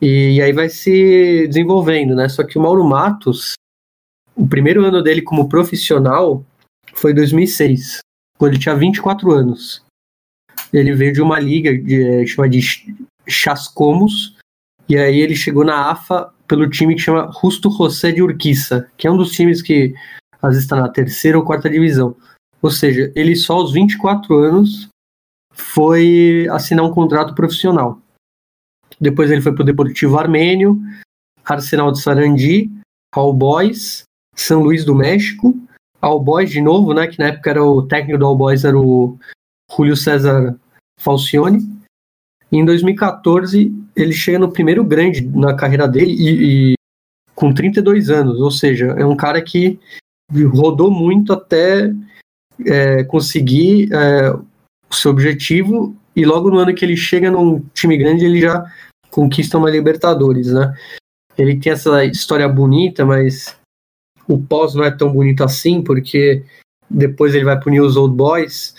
E, e, aí vai se desenvolvendo, né? Só que o Mauro Matos, o primeiro ano dele como profissional foi 2006, quando ele tinha 24 anos. Ele veio de uma liga de, é, chamada de Chascomos, e aí ele chegou na AFA pelo time que chama Justo José de Urquiza, que é um dos times que às vezes está na terceira ou quarta divisão. Ou seja, ele só aos 24 anos foi assinar um contrato profissional. Depois ele foi para o Deportivo Armênio, Arsenal de Sarandi, All Boys, São Luís do México, All Boys de novo, né, que na época era o técnico do All Boys era o Julio César Falcione. E em 2014 ele chega no primeiro grande na carreira dele e, e com 32 anos, ou seja, é um cara que rodou muito até é, conseguir é, o seu objetivo e logo no ano que ele chega num time grande ele já conquista uma Libertadores, né? Ele tem essa história bonita, mas o pós não é tão bonito assim, porque depois ele vai para o News Old Boys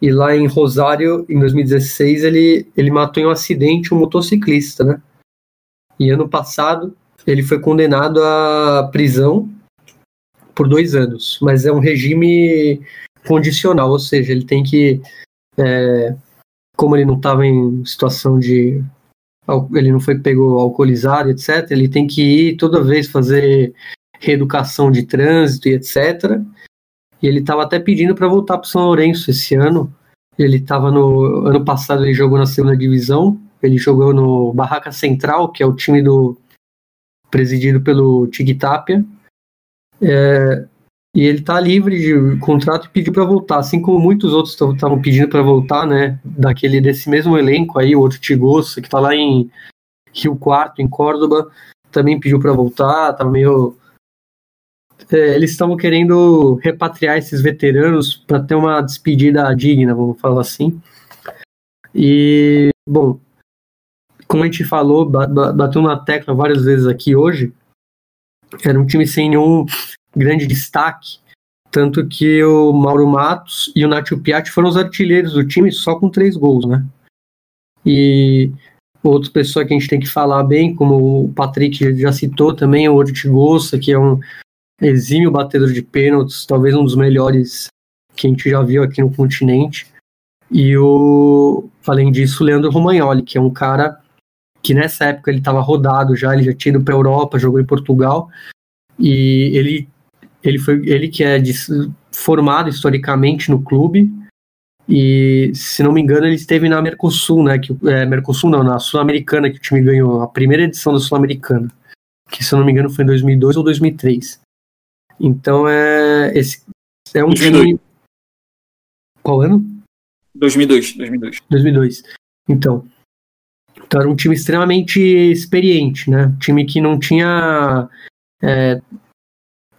e lá em Rosário, em 2016, ele, ele matou em um acidente um motociclista, né? E ano passado ele foi condenado à prisão por dois anos, mas é um regime condicional, ou seja, ele tem que, é, como ele não estava em situação de. Ele não foi pego alcoolizado, etc., ele tem que ir toda vez fazer reeducação de trânsito e etc. E ele estava até pedindo para voltar para São Lourenço esse ano. Ele estava no. Ano passado ele jogou na segunda divisão. Ele jogou no Barraca Central, que é o time do presidido pelo Tigtapia. É, e ele está livre de contrato e pediu para voltar, assim como muitos outros estavam pedindo para voltar, né? Daquele desse mesmo elenco aí, o outro Tigosso, que está lá em Rio Quarto, em Córdoba, também pediu para voltar, tá meio é, eles estavam querendo repatriar esses veteranos para ter uma despedida digna, vamos falar assim. E, bom, como a gente falou, bateu na tecla várias vezes aqui hoje, era um time sem nenhum grande destaque, tanto que o Mauro Matos e o Nacho Piatti foram os artilheiros do time só com três gols, né? E outra pessoa que a gente tem que falar bem, como o Patrick já citou também, o Ortigosa, que é um exímio batedor de pênaltis, talvez um dos melhores que a gente já viu aqui no continente. E o, além disso, o Leandro Romagnoli, que é um cara que nessa época ele estava rodado já, ele já tinha ido para a Europa, jogou em Portugal, e ele ele foi ele que é de, formado historicamente no clube e se não me engano ele esteve na Mercosul, né? Que é, Mercosul não, na Sul-Americana que o time ganhou a primeira edição da Sul-Americana, que se não me engano foi em 2002 ou 2003. Então é esse é um 2002. time qual ano? 2002, 2002. 2002. Então, então era um time extremamente experiente, né? Um time que não tinha é,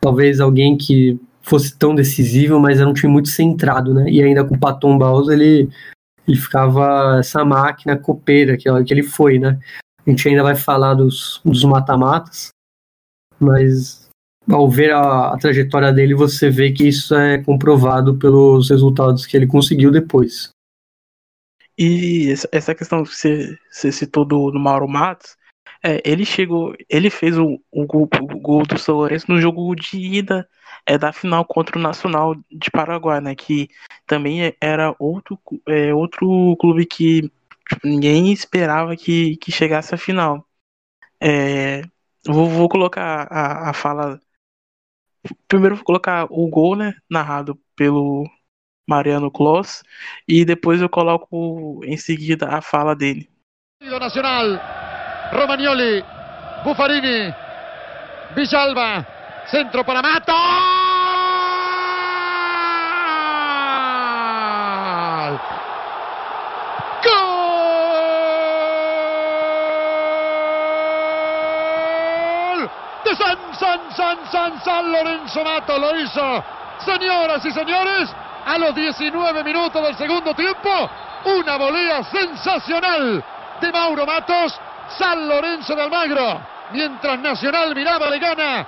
talvez alguém que fosse tão decisivo, mas era um time muito centrado, né? E ainda com o Paton Baus, ele, ele ficava essa máquina copeira que, que ele foi, né? A gente ainda vai falar dos, dos mata-matas, mas ao ver a, a, trajetória dele, você vê que isso é comprovado pelos resultados que ele conseguiu depois. E essa questão que você, você citou do, do Mauro Matos, é, ele chegou, ele fez o, o, gol, o gol do São Lourenço no jogo de ida é, da final contra o Nacional de Paraguai, né? Que também era outro, é, outro clube que Tipo, ninguém esperava que, que chegasse à final. É, vou, vou colocar a, a fala. Primeiro vou colocar o gol, né? Narrado pelo Mariano Kloss. E depois eu coloco em seguida a fala dele. Nacional, Romagnoli, Buffarini, Villalba, centro para Mato. San, San, Lorenzo Mato lo hizo. Señoras y señores, a los 19 minutos del segundo tiempo, una volea sensacional de Mauro Matos, San Lorenzo de Almagro. Mientras Nacional miraba, le gana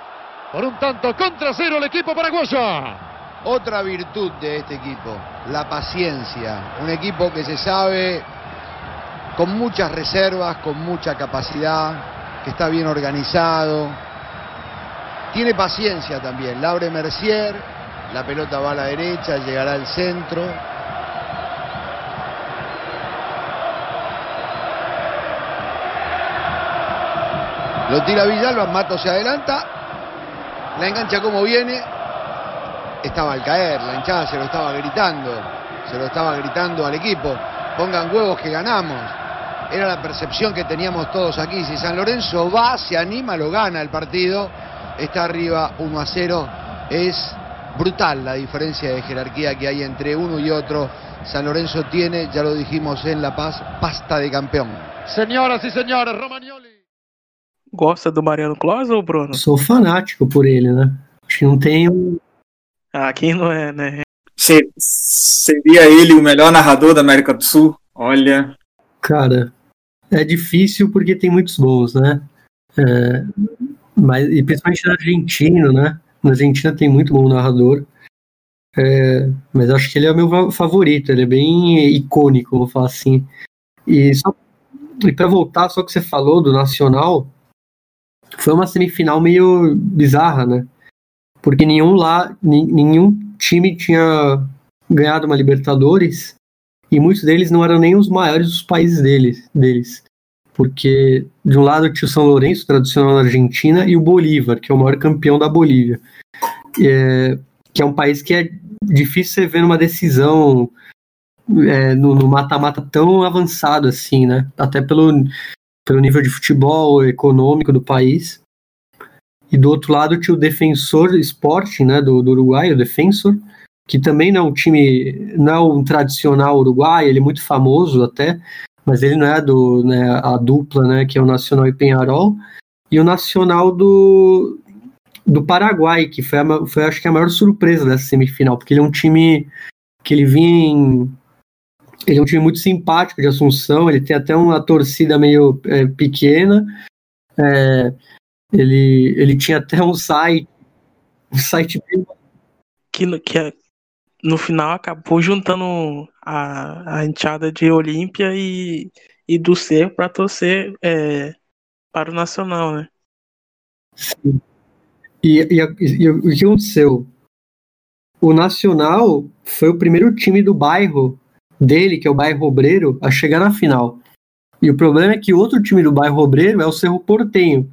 por un tanto contra cero el equipo paraguayo. Otra virtud de este equipo, la paciencia. Un equipo que se sabe con muchas reservas, con mucha capacidad, que está bien organizado, tiene paciencia también. Laure Mercier, la pelota va a la derecha, llegará al centro. Lo tira Villalba, Mato se adelanta. La engancha como viene. Estaba al caer, la hinchada se lo estaba gritando. Se lo estaba gritando al equipo. Pongan huevos que ganamos. Era la percepción que teníamos todos aquí. Si San Lorenzo va, se anima, lo gana el partido está arriba 1 a 0. Es brutal la diferencia de jerarquía que hay entre uno y otro. San Lorenzo tiene, ya lo dijimos en La Paz, pasta de campeón. Senhoras e senhores, Romagnoli. Gosta do Mariano Close ou Bruno? Sou fanático por ele, né? Acho que não tem um. Ah, quem não é, né? Seria ele o melhor narrador da América do Sul? Olha. Cara, é difícil porque tem muitos bons, né? É, mas, e principalmente na Argentina, né? Na Argentina tem muito bom narrador. É, mas acho que ele é o meu favorito, ele é bem icônico, vou falar assim. E, só, e para voltar, só que você falou do Nacional, foi uma semifinal meio bizarra, né? Porque nenhum lá, nenhum time tinha ganhado uma Libertadores e muitos deles não eram nem os maiores dos países deles. deles porque de um lado tinha o São Lourenço, tradicional na Argentina, e o Bolívar, que é o maior campeão da Bolívia, é, que é um país que é difícil você ver numa decisão é, no mata-mata tão avançado assim, né? Até pelo, pelo nível de futebol econômico do país. E do outro lado tinha o Defensor Sporting, né, do, do Uruguai, o Defensor, que também não é um time, não é um tradicional uruguai, ele é muito famoso até, mas ele não é do, né, a dupla, né, que é o Nacional e Penharol, e o Nacional do, do Paraguai, que foi, a, foi acho que a maior surpresa dessa semifinal, porque ele é um time que ele vinha em, ele é um time muito simpático de Assunção, ele tem até uma torcida meio é, pequena, é, ele, ele tinha até um site, um site bem... que, que, é, no final acabou juntando a, a enteada de Olímpia e, e do Cerro para torcer é, para o Nacional, né? Sim. E, e, e, o que aconteceu? O Nacional foi o primeiro time do bairro dele, que é o bairro Obreiro, a chegar na final. E o problema é que outro time do bairro Obreiro é o Cerro Portenho.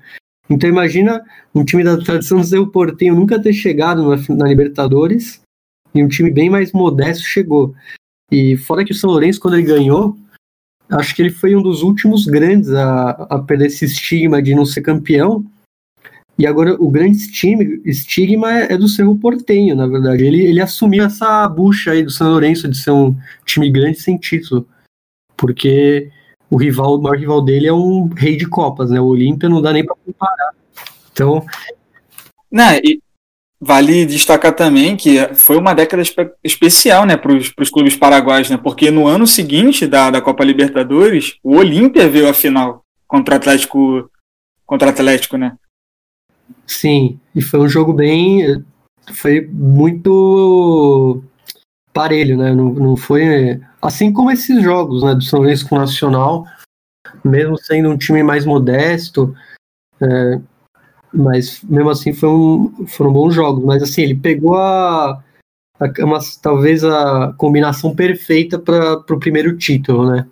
Então imagina um time da tradição do Cerro Portenho nunca ter chegado na, na Libertadores e um time bem mais modesto chegou. E fora que o São Lourenço, quando ele ganhou, acho que ele foi um dos últimos grandes a, a perder esse estigma de não ser campeão. E agora o grande estigma, é, é do Cerro Portenho, na verdade. Ele, ele assumiu essa bucha aí do São Lourenço de ser um time grande sem título. Porque o rival, o maior rival dele é um rei de copas, né? O Olímpia não dá nem para comparar. Então. Não, e, Vale destacar também que foi uma década espe especial né, para os clubes paraguaios, né, porque no ano seguinte da, da Copa Libertadores, o Olímpia veio à final contra o Atlético, contra o Atlético, né? Sim, e foi um jogo bem. Foi muito parelho, né? Não, não foi. Assim como esses jogos né, do São Luís com o Nacional, mesmo sendo um time mais modesto, é, mas mesmo assim foi um, foram bons jogos. Mas assim, ele pegou a, a uma, talvez a combinação perfeita para o primeiro título, né?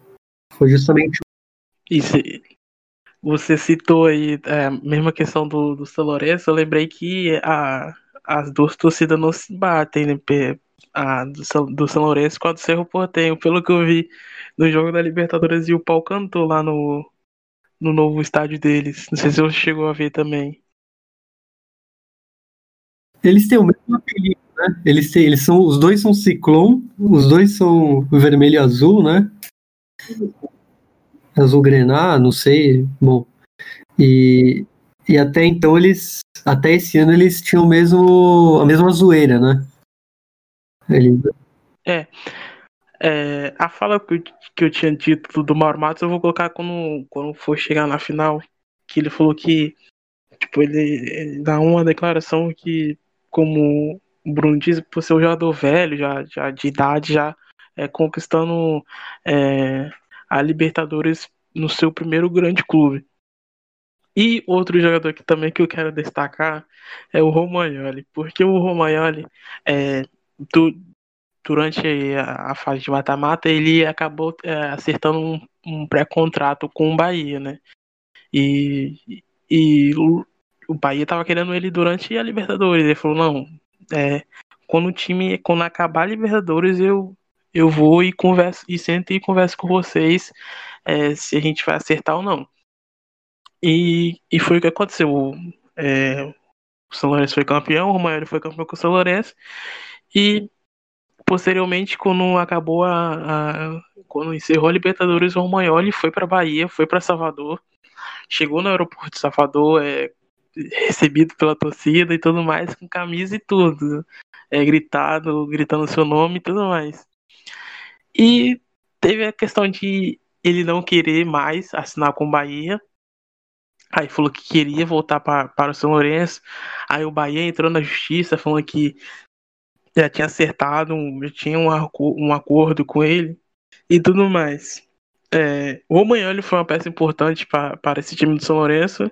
Foi justamente. Isso. Você citou aí é, a mesma questão do, do São Lourenço, eu lembrei que a, as duas torcidas não se batem, né? A do, do São Lourenço com a do Cerro Portenho. Pelo que eu vi no jogo da Libertadores e o pau cantou lá no, no novo estádio deles. Não sei se você chegou a ver também. Eles têm o mesmo apelido, né? Eles, têm, eles são, os dois são ciclone, os dois são vermelho e azul, né? Azul grená, não sei. Bom. E, e até então eles. Até esse ano eles tinham mesmo, a mesma zoeira, né? Eles... É. é. A fala que eu, que eu tinha dito do Mauro Matos eu vou colocar quando, quando for chegar na final. Que ele falou que. Tipo, ele, ele dá uma declaração que como o Bruno diz, por ser um jogador velho, já, já de idade, já é, conquistando é, a Libertadores no seu primeiro grande clube. E outro jogador que também que eu quero destacar é o Romagnoli, porque o Romagnoli, é, do, durante a, a, fase de mata-mata, ele acabou é, acertando um, um pré-contrato com o Bahia, né? E, e o Bahia tava querendo ele durante a Libertadores. Ele falou, não, é, quando o time, quando acabar a Libertadores, eu, eu vou e converso, e sento e converso com vocês é, se a gente vai acertar ou não. E, e foi o que aconteceu. É, o São Lourenço foi campeão, o Romário foi campeão com o São Lourenço. E posteriormente, quando acabou a, a quando encerrou a Libertadores, o Romagnoli foi para Bahia, foi para Salvador, chegou no aeroporto de Salvador, é, recebido pela torcida e tudo mais, com camisa e tudo. É, gritado, gritando seu nome e tudo mais. E teve a questão de ele não querer mais assinar com o Bahia. Aí falou que queria voltar pra, para o São Lourenço. Aí o Bahia entrou na justiça falando que já tinha acertado, já tinha um, um acordo com ele e tudo mais. É, o Romagnoli foi uma peça importante para esse time do São Lourenço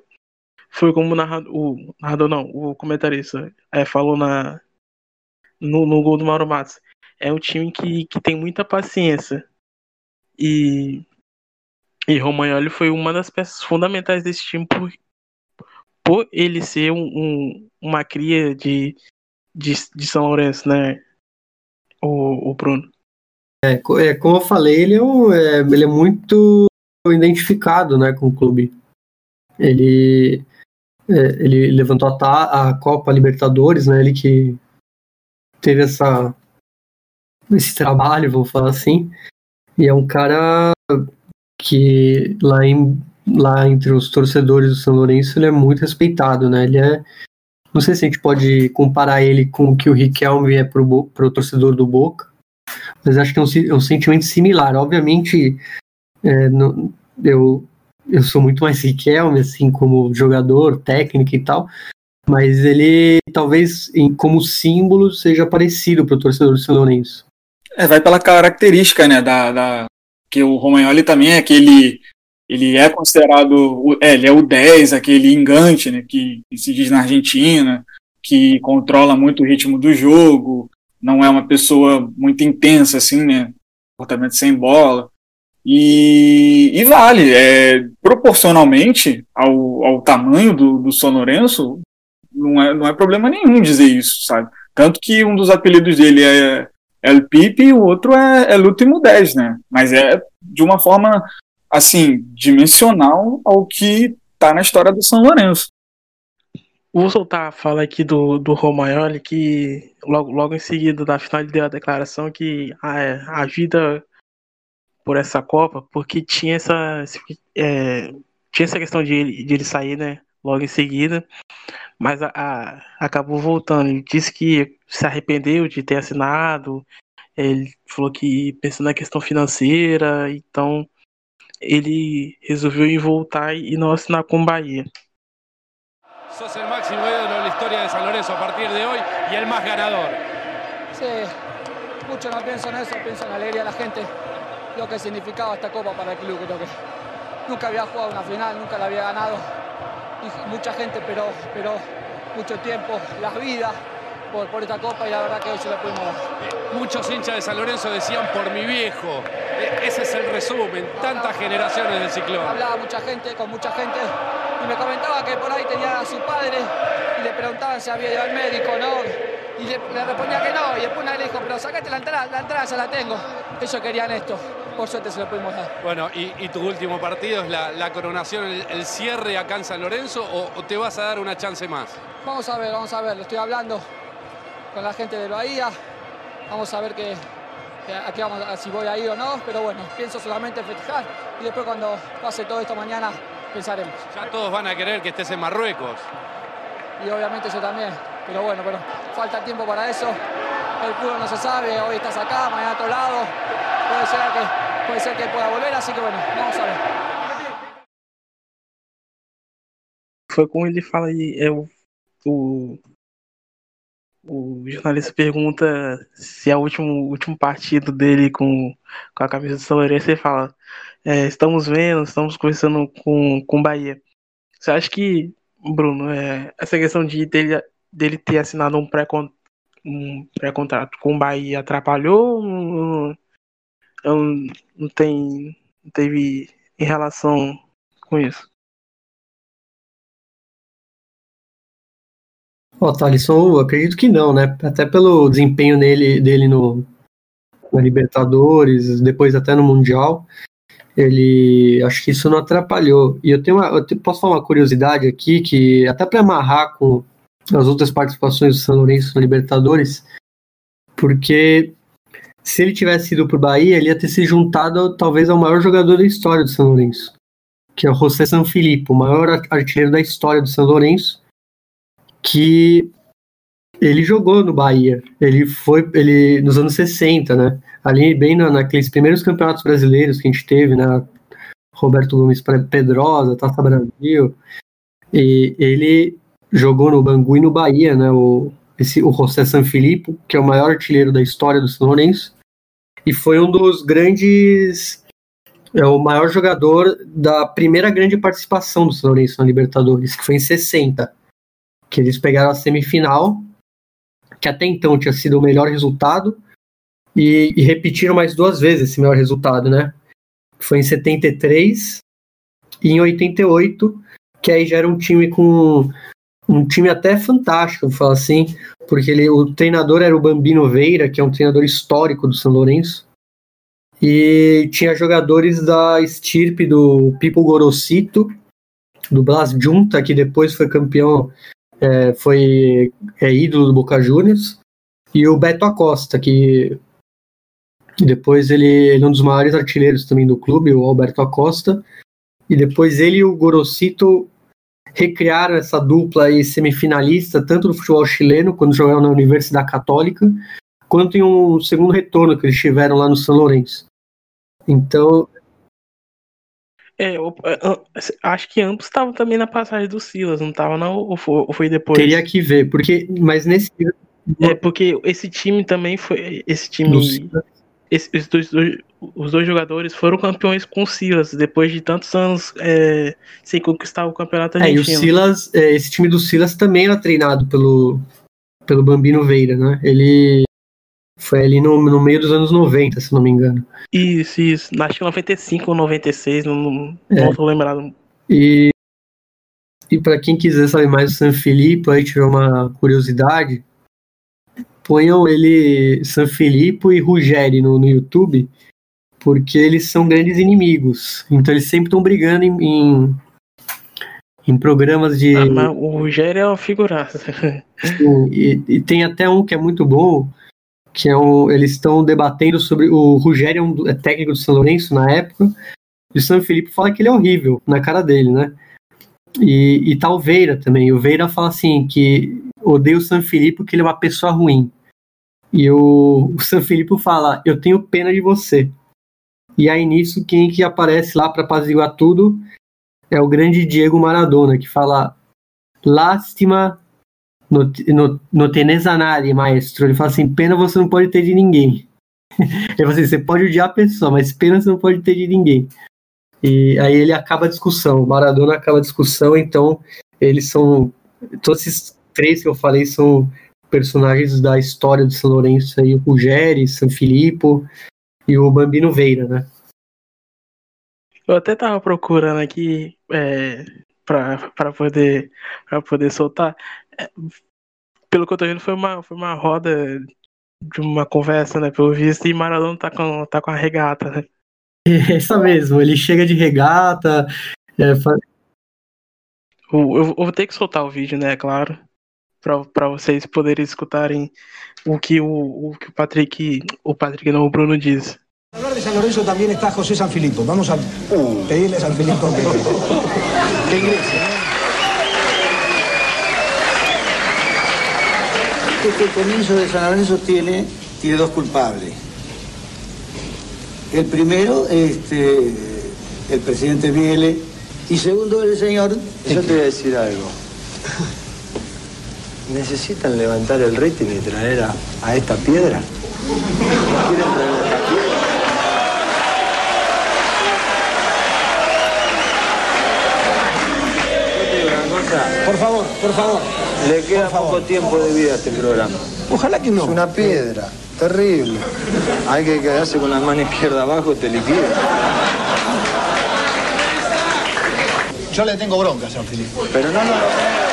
foi como o narrador, o narrador não, o comentarista é, falou na, no, no gol do Mauro Matos. É um time que, que tem muita paciência. E, e Romagnoli foi uma das peças fundamentais desse time por, por ele ser um, um, uma cria de, de, de São Lourenço, né? O, o Bruno. É, é, como eu falei, ele é, um, é, ele é muito identificado né, com o clube. Ele, ele levantou a, a, Copa Libertadores, né? Ele que teve essa esse trabalho, vamos falar assim. E é um cara que lá em lá entre os torcedores do São Lourenço ele é muito respeitado, né? Ele é não sei se a gente pode comparar ele com o que o Riquelme é pro, pro torcedor do Boca, mas acho que é um, é um sentimento similar. Obviamente, é, no, eu eu sou muito mais Riquelme, assim, como jogador, técnico e tal, mas ele talvez em, como símbolo seja parecido para o torcedor Lourenço. É, vai pela característica, né, da, da que o Romagnoli também é aquele ele é considerado, é, ele é o 10, aquele engante, né, que, que se diz na Argentina, que controla muito o ritmo do jogo, não é uma pessoa muito intensa assim, né, comportamento sem bola. E, e vale, é, proporcionalmente ao, ao tamanho do, do São Lourenço, não é, não é problema nenhum dizer isso, sabe? Tanto que um dos apelidos dele é El Pipe e o outro é, é Último 10, né? Mas é de uma forma, assim, dimensional ao que tá na história do São Lourenço. Vou soltar a fala aqui do, do Romagnoli, que logo, logo em seguida da final ele deu a declaração que a, a vida por essa Copa, porque tinha essa, é, tinha essa questão de ele, de ele sair, né? logo em seguida, mas a, a, acabou voltando. Ele disse que se arrependeu de ter assinado. Ele falou que pensou na questão financeira, então ele resolveu ir voltar e não assinar com o Bahia. Sos el máximo ídolo de la historia de San Lorenzo a partir de hoy y el más ganador. Sí, mucho no pienso en eso, pienso en la alegría de la gente, lo que significaba esta copa para el club. Creo que nunca había jugado una final, nunca la había ganado. Y mucha gente pero, pero mucho tiempo, las vidas por, por esta copa y la verdad que hoy se la pudimos dar. Muchos hinchas de San Lorenzo decían por mi viejo. E- Ese es el resumen. Tantas generaciones del ciclón. Hablaba mucha gente, con mucha gente, y me comentaba que por ahí tenía a su padre y le preguntaban si había ido al médico, ¿no? Y le, le respondía que no, y después nadie le dijo, pero sacate la entrada, la entrada ya la tengo. Ellos querían esto, por suerte se lo pudimos dar. Bueno, y, y tu último partido es la, la coronación, el, el cierre acá en San Lorenzo o, o te vas a dar una chance más? Vamos a ver, vamos a ver, lo estoy hablando con la gente de Bahía, vamos a ver que, que vamos, si voy ahí o no, pero bueno, pienso solamente en festejar y después cuando pase todo esto mañana pensaremos. Ya todos van a querer que estés en Marruecos. y obviamente yo también. Pero bueno, pero falta tiempo para eso. El fútbol no se sabe, hoy estás acá, mañana a otro lado. Puede ser que, puede ser que pueda volver, así que bueno, vamos a ver. Foi como ele fala aí, é o, o, o jornalista pergunta se é o último, último partido dele com, com a camisa do São Lourenço, ele fala, é, estamos vendo, estamos conversando com, o Bahia. Você acha que, Bruno, é, essa questão de dele, dele ter assinado um pré-con- um pré-contrato com o Bahia atrapalhou ou não, não, tem não teve em relação com isso? Ó, Thalisson, eu acredito que não, né? Até pelo desempenho dele, dele no, na Libertadores, depois até no Mundial, ele acho que isso não atrapalhou. E eu tenho uma, eu posso falar uma curiosidade aqui que até para amarrar com as outras participações do São Lourenço na Libertadores, porque se ele tivesse ido pro Bahia, ele ia ter se juntado talvez ao maior jogador da história do São Lourenço, que é o José Sanfilippo, o maior artilheiro da história do São Lourenço que ele jogou no Bahia. Ele foi ele nos anos 60, né? Ali bem na, naqueles primeiros campeonatos brasileiros que a gente teve, né? Roberto Gomes Pedrosa, Taça Brasil. E ele jogou no Bangu e no Bahia, né? O esse o José Sanfilippo, que é o maior artilheiro da história do São Lourenço, e foi um dos grandes é o maior jogador da primeira grande participação do São Lourenço na Libertadores, que foi em 60 que eles pegaram a semifinal, que até então tinha sido o melhor resultado, e, e repetiram mais duas vezes esse melhor resultado, né? Foi em 73 e em 88, que aí já era um time com um time até fantástico, vou falar assim, porque ele, o treinador era o Bambino Veira, que é um treinador histórico do São Lourenço, e tinha jogadores da estirpe do Pipo Gorosito, do Blas Junta, que depois foi campeão é, foi é, ídolo do Boca Juniors, e o Beto Acosta, que depois ele, ele é um dos maiores artilheiros também do clube, o Alberto Acosta, e depois ele e o Gorosito recriaram essa dupla aí semifinalista, tanto no futebol chileno, quando jogaram na Universidade Católica, quanto em um segundo retorno que eles tiveram lá no São Lourenço. Então, É, eu, eu- acho que ambos estavam também na passagem do Silas, não estavam não? Ou foi, ou foi depois? teria que ver, porque mas nesse É, porque esse time também foi. Esse do time. Silas, esse- esses dois, dois- os dois jogadores foram campeões com o Silas, depois de tantos anos é, sem conquistar o campeonato É, e o argentino. Silas, é, esse time do Silas também era treinado pelo, pelo Bambino Veira, né? Ele foi ali no, no meio dos anos 90, se não me engano. Isso, isso. Acho que 95 ou 96, não, não, É. não tô lembrado. E, e para quem quiser saber mais do San Filipe, aí tiver uma curiosidade, ponham ele San Filipe e Ruggeri no, no YouTube, porque eles são grandes inimigos. Então eles sempre estão brigando em, em, em programas de. Ah, mas o Rogério é uma figuraça. Sim, e, e tem até um que é muito bom, que é um, eles estão debatendo sobre o Rogério é, um, é técnico do São Lourenço na época, e o São Felipe fala que ele é horrível na cara dele, né? E, e tá o Veira também. O Veira fala assim que odeia o San Felipe porque ele é uma pessoa ruim. E o, o San Felipe fala, eu tenho pena de você. E aí nisso, quem que aparece lá para apaziguar tudo é o grande Diego Maradona, que fala lástima no, no, no nadie, maestro. Ele fala assim, pena você não pode ter de ninguém. Ele fala assim, você pode odiar a pessoa, mas pena você não pode ter de ninguém. E aí ele acaba a discussão, Maradona acaba a discussão, então eles são. Todos esses três que eu falei são personagens da história do São Lourenço aí, o Ruggeri, San Filippo e o Bambino Veira, né? Eu até tava procurando aqui é, para poder, pra poder soltar. É, pelo que eu tô vendo, foi uma, foi uma roda de uma conversa, né? Pelo visto, e Maradona tá com, tá com a regata, né? Essa mesmo, ele chega de regata. É, fa... eu, eu, vou ter que soltar o vídeo, né? Claro. Para vocês poderem escutarem o que o, o que o Patrick. O Patrick não, o Bruno diz. Hablar de San Lorenzo también está José San Filipo. Vamos a pedirle a San Filipo que, que ingrese. Este comienzo de San Lorenzo tiene, tiene dos culpables. El primero, este, el presidente Miele, y segundo, el señor... Yo te voy a decir algo. ¿Necesitan levantar el rating y traer a, a esta piedra? ¿Quieren traer a esta piedra? Por favor, por favor. Le queda poco tiempo de vida a este programa. Ojalá que no. Es una piedra. Terrible. Hay que quedarse con la mano izquierda abajo, te liquida. Yo le tengo bronca San Filipe. Pero no, no.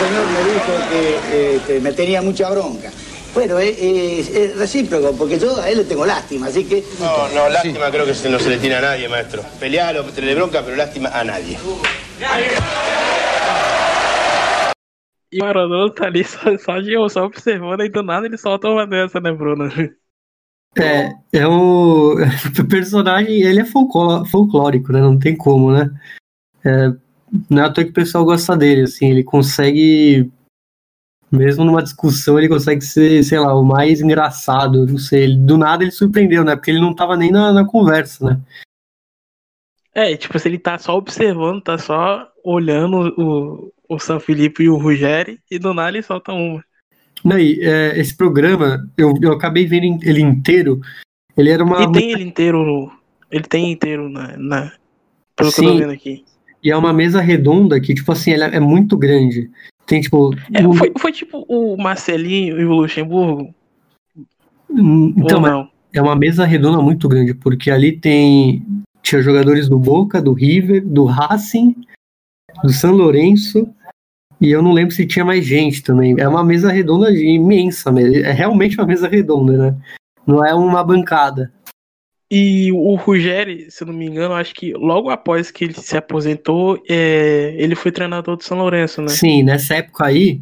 El señor me dijo que este, me tenía mucha bronca. Bueno, es, es- es recíproco, porque yo a él le tengo lástima, así que... No, no, lástima creo que no se le tiene a nadie, maestro. Pelealo, tenerle bronca, pero lástima a nadie. E o Maradona tá ali só, só, de, só observando, e do nada ele solta uma dessa, né, Bruno? É, é o, o personagem, ele é folcló- folclórico, né? Não tem como, né? É, não é à toa que o pessoal gosta dele, assim, ele consegue, mesmo numa discussão, ele consegue ser, sei lá, o mais engraçado, não sei, ele- do nada ele surpreendeu, né? Porque ele não tava nem na, na conversa, né? É, tipo, se ele tá só observando, tá só olhando o, o San Filipe e o Ruggeri, e do nada ele solta uma. Não, e, é, esse programa, eu, eu acabei vendo ele inteiro, ele era uma... E tem ele inteiro no. Ele tem inteiro na. na pelo que eu tô Sim. vendo aqui. E é uma mesa redonda que, tipo assim, ela é muito grande. Tem, tipo... É, um- foi, foi tipo o Marcelinho e o Luxemburgo? Hum, Então, não? é uma mesa redonda muito grande, porque ali tem tinha jogadores do Boca, do River, do Racing, do São Lourenço, e eu não lembro se tinha mais gente também. É uma mesa redonda imensa, mesmo. é realmente uma mesa redonda, né? Não é uma bancada. E o Ruggeri, se não me engano, acho que logo após que ele se aposentou, é, ele foi treinador do São Lourenço, né? Sim, nessa época aí,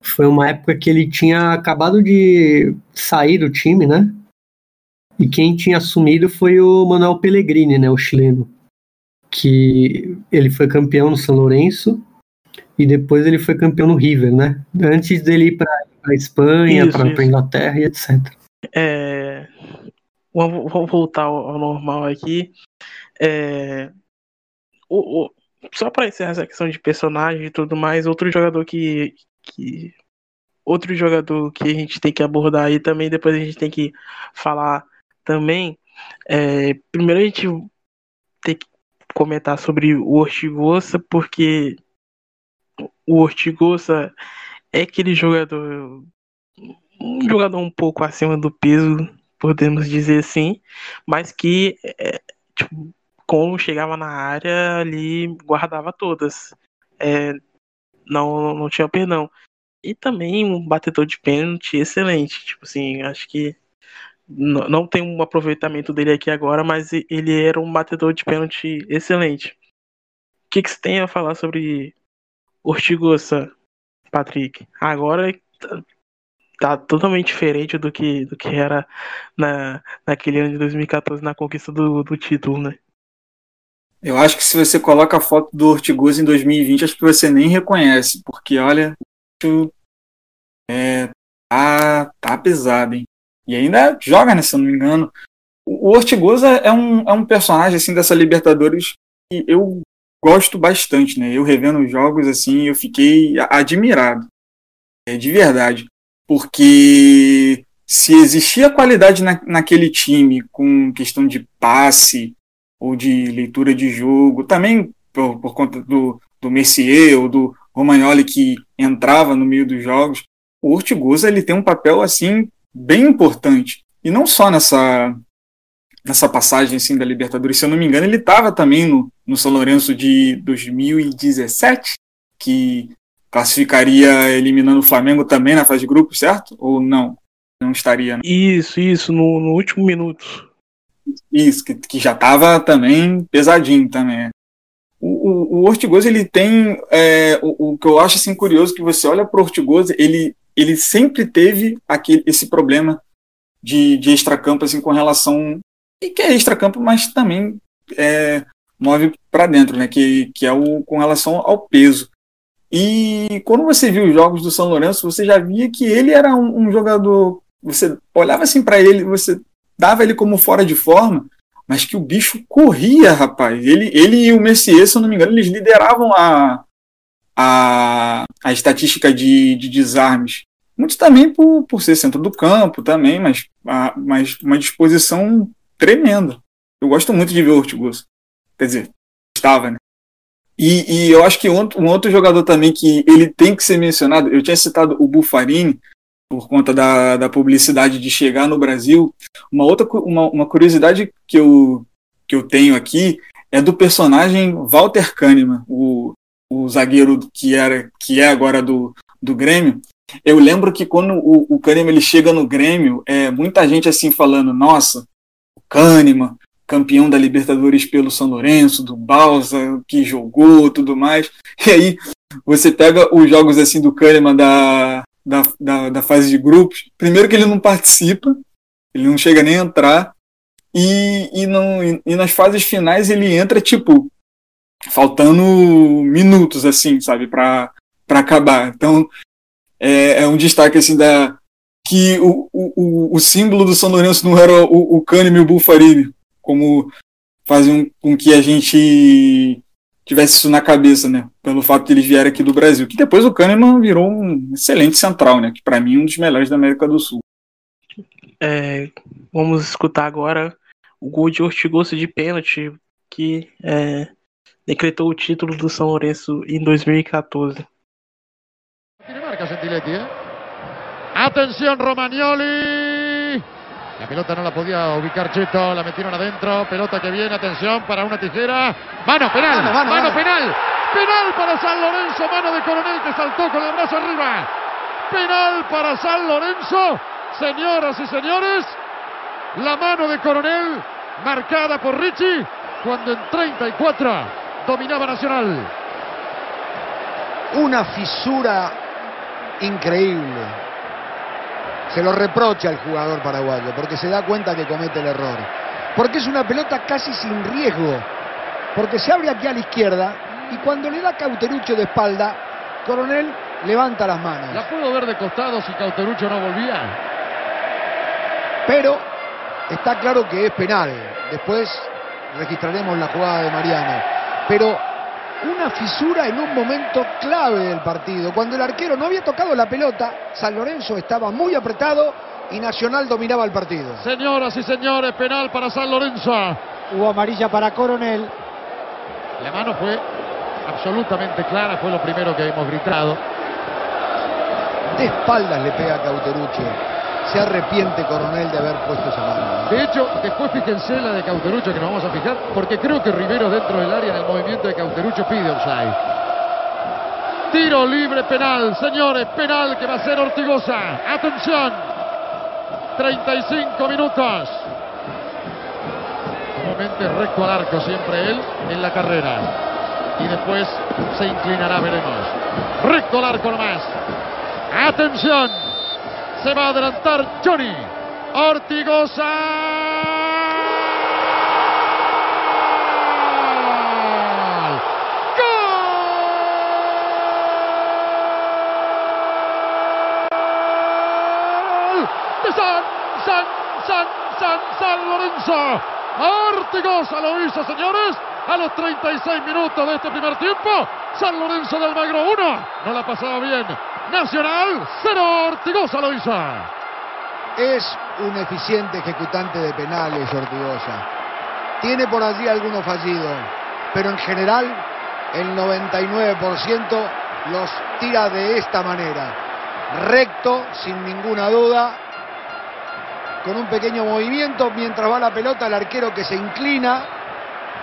foi uma época que ele tinha acabado de sair do time, né? E quem tinha assumido foi o Manuel Pellegrini, né, o chileno. Que ele foi campeão no São Lourenço e depois ele foi campeão no River, né? Antes dele ir para a Espanha, para isso. Inglaterra e etc. É, vamos, voltar ao, ao normal aqui. É, o- o- só para encerrar essa questão de personagem e tudo mais, outro jogador que, que. Outro jogador que a gente tem que abordar aí também, depois a gente tem que falar também. é, primeiro a gente tem que comentar sobre o Ortigosa, porque o Ortigosa é aquele jogador um jogador um pouco acima do peso, podemos dizer assim, mas que é, tipo, quando chegava na área ali guardava todas, É, não não tinha perdão. E também um batedor de pênalti excelente, tipo assim, acho que n- não tem um aproveitamento dele aqui agora, mas ele era um batedor de pênalti excelente. O que, que você tem a falar sobre Ortigosa, Patrick? Agora tá- totalmente diferente do que, do que era na, naquele ano de 2014 na conquista do, do título, né? Eu acho que se você coloca a foto do Ortigosa em 2020, acho que você nem reconhece, porque olha, é, tá, tá pesado, hein? E ainda joga, né, se eu não me engano. O Ortigosa é um, é um personagem assim dessa Libertadores que eu gosto bastante, né? Eu revendo os jogos assim, eu fiquei admirado. É de verdade. Porque se existia qualidade na, naquele time com questão de passe ou de leitura de jogo, também por, por conta do, do Mercier ou do Romagnoli que entrava no meio dos jogos, o Ortigosa ele tem um papel assim bem importante. E não só nessa nessa passagem assim da Libertadores, se eu não me engano, ele estava também no, no São Lourenço de 2017, que classificaria eliminando o Flamengo também na fase de grupo, certo? Ou não? Não estaria. Né? Isso, isso, no, no último minuto. Isso, que, que já estava também pesadinho também. O, o, o Ortigoso, ele tem é, o, o, que eu acho assim curioso que você olha para o Ortigoso, ele, ele sempre teve aquele, esse problema de, de extracampo assim, com relação e que é extracampo, mas também é, move para dentro, né? Que, que é o com relação ao peso. E quando você viu os jogos do São Lourenço, você já via que ele era um, um jogador. Você olhava assim para ele, você dava ele como fora de forma, mas que o bicho corria, rapaz. Ele, ele e o Messier, se eu não me engano, eles lideravam a, a, a estatística de, de desarmes. Muito também por, por ser centro do campo, também, mas, a, mas uma disposição tremenda. Eu gosto muito de ver o Ortigosa. Quer dizer, estava, né? E, e, eu acho que um, um, outro jogador também que ele tem que ser mencionado, eu tinha citado o Buffarini, por conta da, da publicidade de chegar no Brasil. Uma outra uma, uma curiosidade que eu, que eu tenho aqui é do personagem Walter Kahneman, o, o zagueiro que era que é agora do, do Grêmio. Eu lembro que quando o, o Kahneman ele chega no Grêmio, é muita gente assim falando, nossa, Kahneman, campeão da Libertadores pelo São Lourenço, do Balsa, que jogou, tudo mais. E aí você pega os jogos assim do Kahneman da, da, da, da fase de grupos. Primeiro que ele não participa, ele não chega nem a entrar. E, e, não, e, e nas fases finais ele entra, tipo, faltando minutos, assim, sabe, para acabar. Então, é, é, um destaque, assim, da, que o, o, o símbolo do São Lourenço não era o, o Kahneman e o Buffarini, como faziam com que a gente tivesse isso na cabeça, né? Pelo fato de eles vierem aqui do Brasil. Que depois o Kahneman virou um excelente central, né? Que para mim é um dos melhores da América do Sul. É, vamos escutar agora o gol de Ortigoso de pênalti que é, decretou o título do São Lourenço em 2014. Marca Gentiletti, eh? Atención Romagnoli. La pelota no la podía ubicar Cheto, la metieron adentro. Pelota que viene, atención para una tijera. Mano penal, mano, mano, mano penal. Penal para San Lorenzo, mano de Coronel que saltó con el brazo arriba. Penal para San Lorenzo. Señoras y señores, la mano de Coronel marcada por Richie cuando en 34 dominaba Nacional. Una fisura increíble se lo reprocha al jugador paraguayo porque se da cuenta que comete el error. Porque es una pelota casi sin riesgo. Porque se abre aquí a la izquierda y cuando le da Cauterucho de espalda, Coronel levanta las manos. La puedo ver de costado si Cauterucho no volvía. Pero está claro que es penal. Después registraremos la jugada de Mariano. Pero una fisura en un momento clave del partido. Cuando el arquero no había tocado la pelota, San Lorenzo estaba muy apretado y Nacional dominaba el partido. Señoras y señores, penal para San Lorenzo. Hubo amarilla para Coronel. La mano fue absolutamente clara, fue lo primero que hemos gritado. De espaldas le pega a Cauterucho se arrepiente Coronel de haber puesto esa mano. De hecho, después fíjense la de Cauterucho que nos vamos a fijar, porque creo que Rivero dentro del área en el movimiento de Cauterucho pide offside. Tiro libre penal, señores, penal que va a ser Ortigosa. Atención, 35 minutos. Nuevamente recto al arco siempre él en la carrera. Y después se inclinará, veremos. Recto al arco nomás. Atención. Se va a adelantar Johnny Ortigosa. San, San, San, San, San Lorenzo. Ortigosa lo hizo, señores, a los 36 minutos de este primer tiempo. San Lorenzo de Almagro 1. No la pasaba bien. Nacional 0. Ortigosa lo hizo. Es un eficiente ejecutante de penales, Ortigosa. Tiene por allí algunos fallidos, pero en general el 99% los tira de esta manera. Recto, sin ninguna duda, con un pequeño movimiento mientras va la pelota, el arquero que se inclina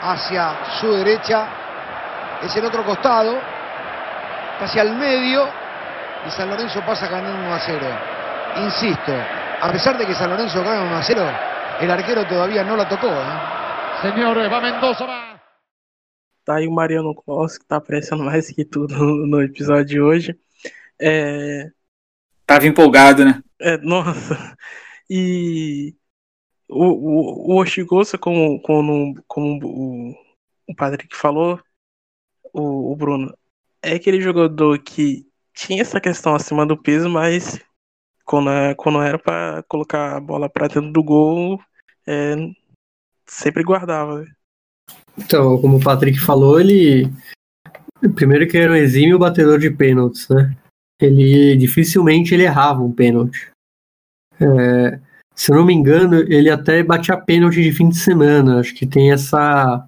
hacia su derecha, es el otro costado, casi al medio, y San Lorenzo pasa ganando 1 a 0. Insisto, a pesar de que San Lorenzo gana 1 a 0, el arquero todavía no la tocou. ¿eh? Senhores, va Mendoza, va. Tá aí o Mariano Costa, que tá aparecendo mais que tudo no, no episódio de hoje. É, Tava empolgado, né? é, nossa. E o, o, o Oshigosa, como, como, como o, o Patrick falou, o, o Bruno, é aquele jogador que tinha essa questão acima do peso, mas quando, é- quando era pra colocar a bola pra dentro do gol, é, sempre guardava. né? Então, como o Patrick falou, ele. Primeiro que era um exímio batedor de pênaltis, né? Ele dificilmente ele errava um pênalti. É, se eu não me engano, ele até batia pênalti de fim de semana. Acho que tem essa.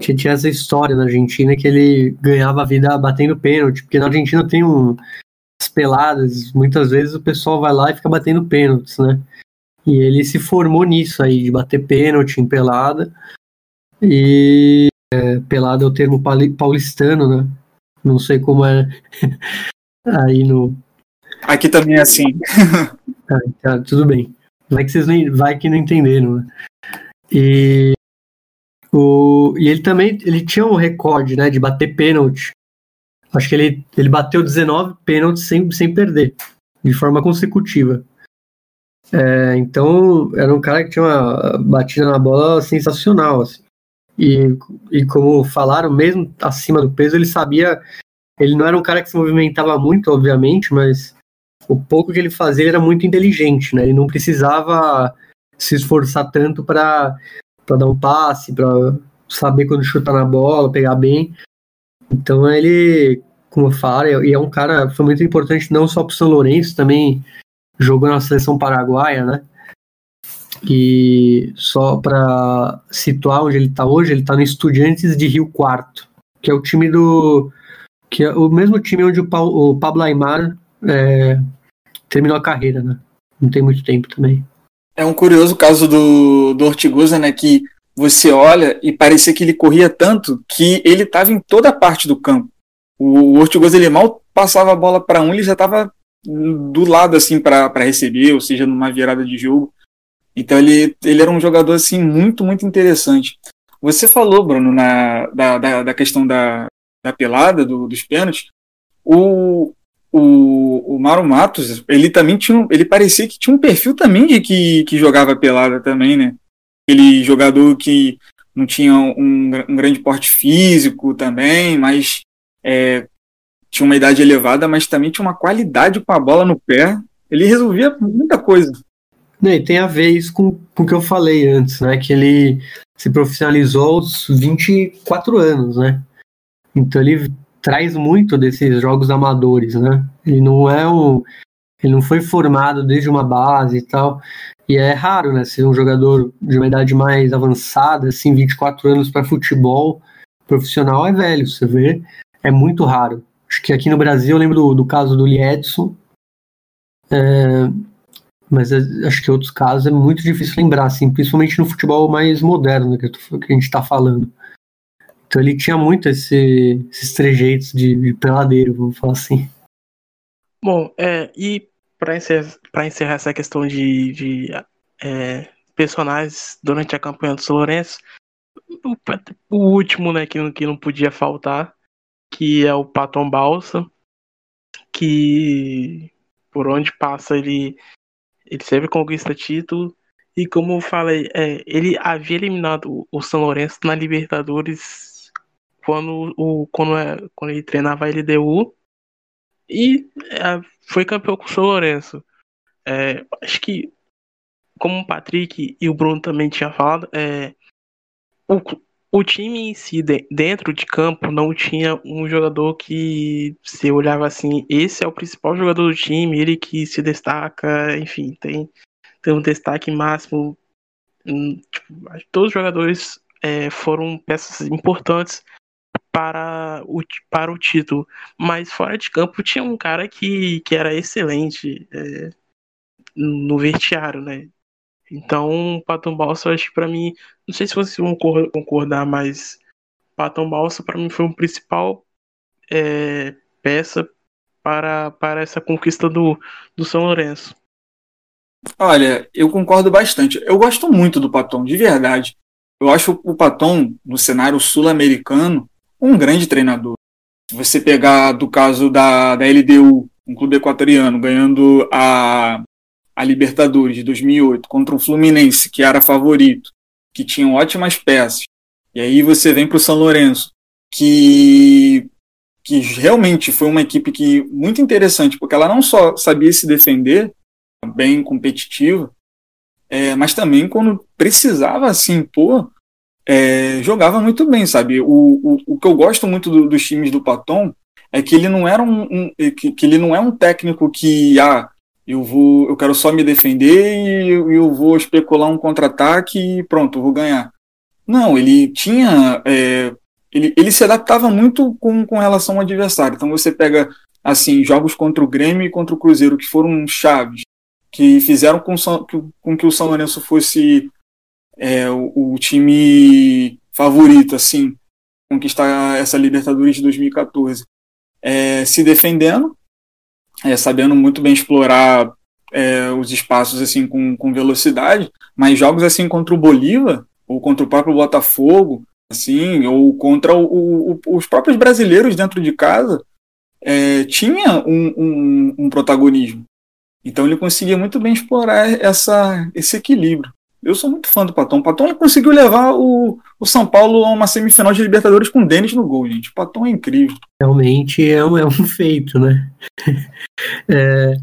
Que tinha essa história na Argentina que ele ganhava a vida batendo pênalti, porque na Argentina tem um, as peladas, muitas vezes o pessoal vai lá e fica batendo pênaltis, né? E ele se formou nisso aí, de bater pênalti em pelada. E é, pelada é o termo pauli- paulistano, né? Não sei como é aí no. Aqui também é assim. Ah, tá, tudo bem. Vai que vocês nem, vai que não entenderam, né? E, o, e ele também ele tinha um recorde, né, de bater pênalti. Acho que ele, ele bateu 19 pênaltis sem, sem perder, de forma consecutiva. É, então, era um cara que tinha uma batida na bola sensacional. Assim. E, e como falaram, mesmo acima do peso, ele sabia. Ele não era um cara que se movimentava muito, obviamente, mas o pouco que ele fazia ele era muito inteligente, né? Ele não precisava se esforçar tanto para dar um passe, para saber quando chutar na bola, pegar bem. Então ele, como eu falo, e é um cara foi muito importante não só para o São Lourenço, também jogou na seleção paraguaia, né? E só para situar onde ele está hoje, ele está no Estudiantes de Rio Quarto, que é o time do que é o mesmo time onde o, o Pablo Aymar é, terminou a carreira, né? Não tem muito tempo também. É um curioso caso do, do Ortigosa, né? Que você olha e parecia que ele corria tanto que ele estava em toda parte do campo. O, o Ortigosa ele mal passava a bola para um, ele já estava do lado assim para receber, ou seja, numa virada de jogo. Então ele, ele era um jogador assim muito, muito interessante. Você falou, Bruno, na, da, da, da questão da, da pelada, do, dos pênaltis. O, o, o Mauro Matos, ele também tinha. um- Ele parecia que tinha um perfil também de que, que jogava pelada também, né? Aquele jogador que não tinha um, um grande porte físico também, mas é, tinha uma idade elevada, mas também tinha uma qualidade com a bola no pé. Ele resolvia muita coisa. E tem a ver isso com, com o que eu falei antes, né? Que ele se profissionalizou aos 24 anos, né? Então ele traz muito desses jogos amadores, né? Ele não é um. Ele não foi formado desde uma base e tal. E é raro, né? Ser um jogador de uma idade mais avançada, assim, 24 anos para futebol profissional é velho, você vê. É muito raro. Acho que aqui no Brasil eu lembro do, do caso do Liedson. É, mas é- acho que outros casos é muito difícil lembrar, assim, principalmente no futebol mais moderno né, que, tô- que a gente está falando. Então ele tinha muito esse- esses trejeitos de, de peladeiro, vamos falar assim. Bom, é, e para encerrar, encerrar essa questão de, de é, personagens durante a campanha do São Lourenço, o, o último, né, que, que não podia faltar, que é o Paton Balsa, que por onde passa ele, ele sempre conquista título. E como eu falei, é, ele havia eliminado o São Lourenço na Libertadores quando, o, quando, é, quando ele treinava a LDU e é, foi campeão com o São Lourenço. É, acho que como o Patrick e o Bruno também tinham falado, é, o, o time em si, de, dentro de campo, não tinha um jogador que se olhava assim, esse é o principal jogador do time, ele que se destaca, enfim, tem, tem um destaque máximo. Hum, tipo, todos os jogadores é, foram peças importantes para o, para o título. Mas fora de campo tinha um cara que, que era excelente é, no vestiário, né? Então, Patom Balsa, acho que pra mim, não sei se vocês vão concordar, mas Patom Balsa para mim foi um principal é, peça para, para essa conquista do, do São Lourenço. Olha, eu concordo bastante. Eu gosto muito do Patom, de verdade. Eu acho o Patom, no cenário sul-americano, um grande treinador. Se você pegar do caso da, da LDU, um clube equatoriano, ganhando a, a Libertadores de 2008 contra o Fluminense, que era favorito, que tinham ótimas peças, e aí você vem para o São Lourenço, que, que realmente foi uma equipe que muito interessante, porque ela não só sabia se defender, bem competitiva, é, mas também quando precisava se impor, é, jogava muito bem, sabe? O, o, o que eu gosto muito do, dos times do Paton é que ele não era um, um que, que, ele não é um técnico que ah, eu vou eu quero só me defender e eu, eu vou especular um contra-ataque e pronto, vou ganhar. Não, ele tinha é, ele, ele se adaptava muito com, com relação ao adversário. Então você pega assim jogos contra o Grêmio e contra o Cruzeiro que foram chaves, que fizeram com, com que o São Lourenço fosse é, o, o, time favorito, assim, conquistar essa Libertadores de 2014. É, se defendendo, é, sabendo muito bem explorar é, os espaços assim com, com velocidade, mas jogos assim contra o Bolívar ou contra o próprio Botafogo, assim, ou contra o, o, os próprios brasileiros dentro de casa, é, tinha um, um, um protagonismo. Então ele conseguia muito bem explorar essa, esse equilíbrio. Eu sou muito fã do Paton. O Paton conseguiu levar o, o São Paulo a uma semifinal de Libertadores com o Denis no gol, gente. O Paton é incrível. Realmente é um, é um feito, né? é,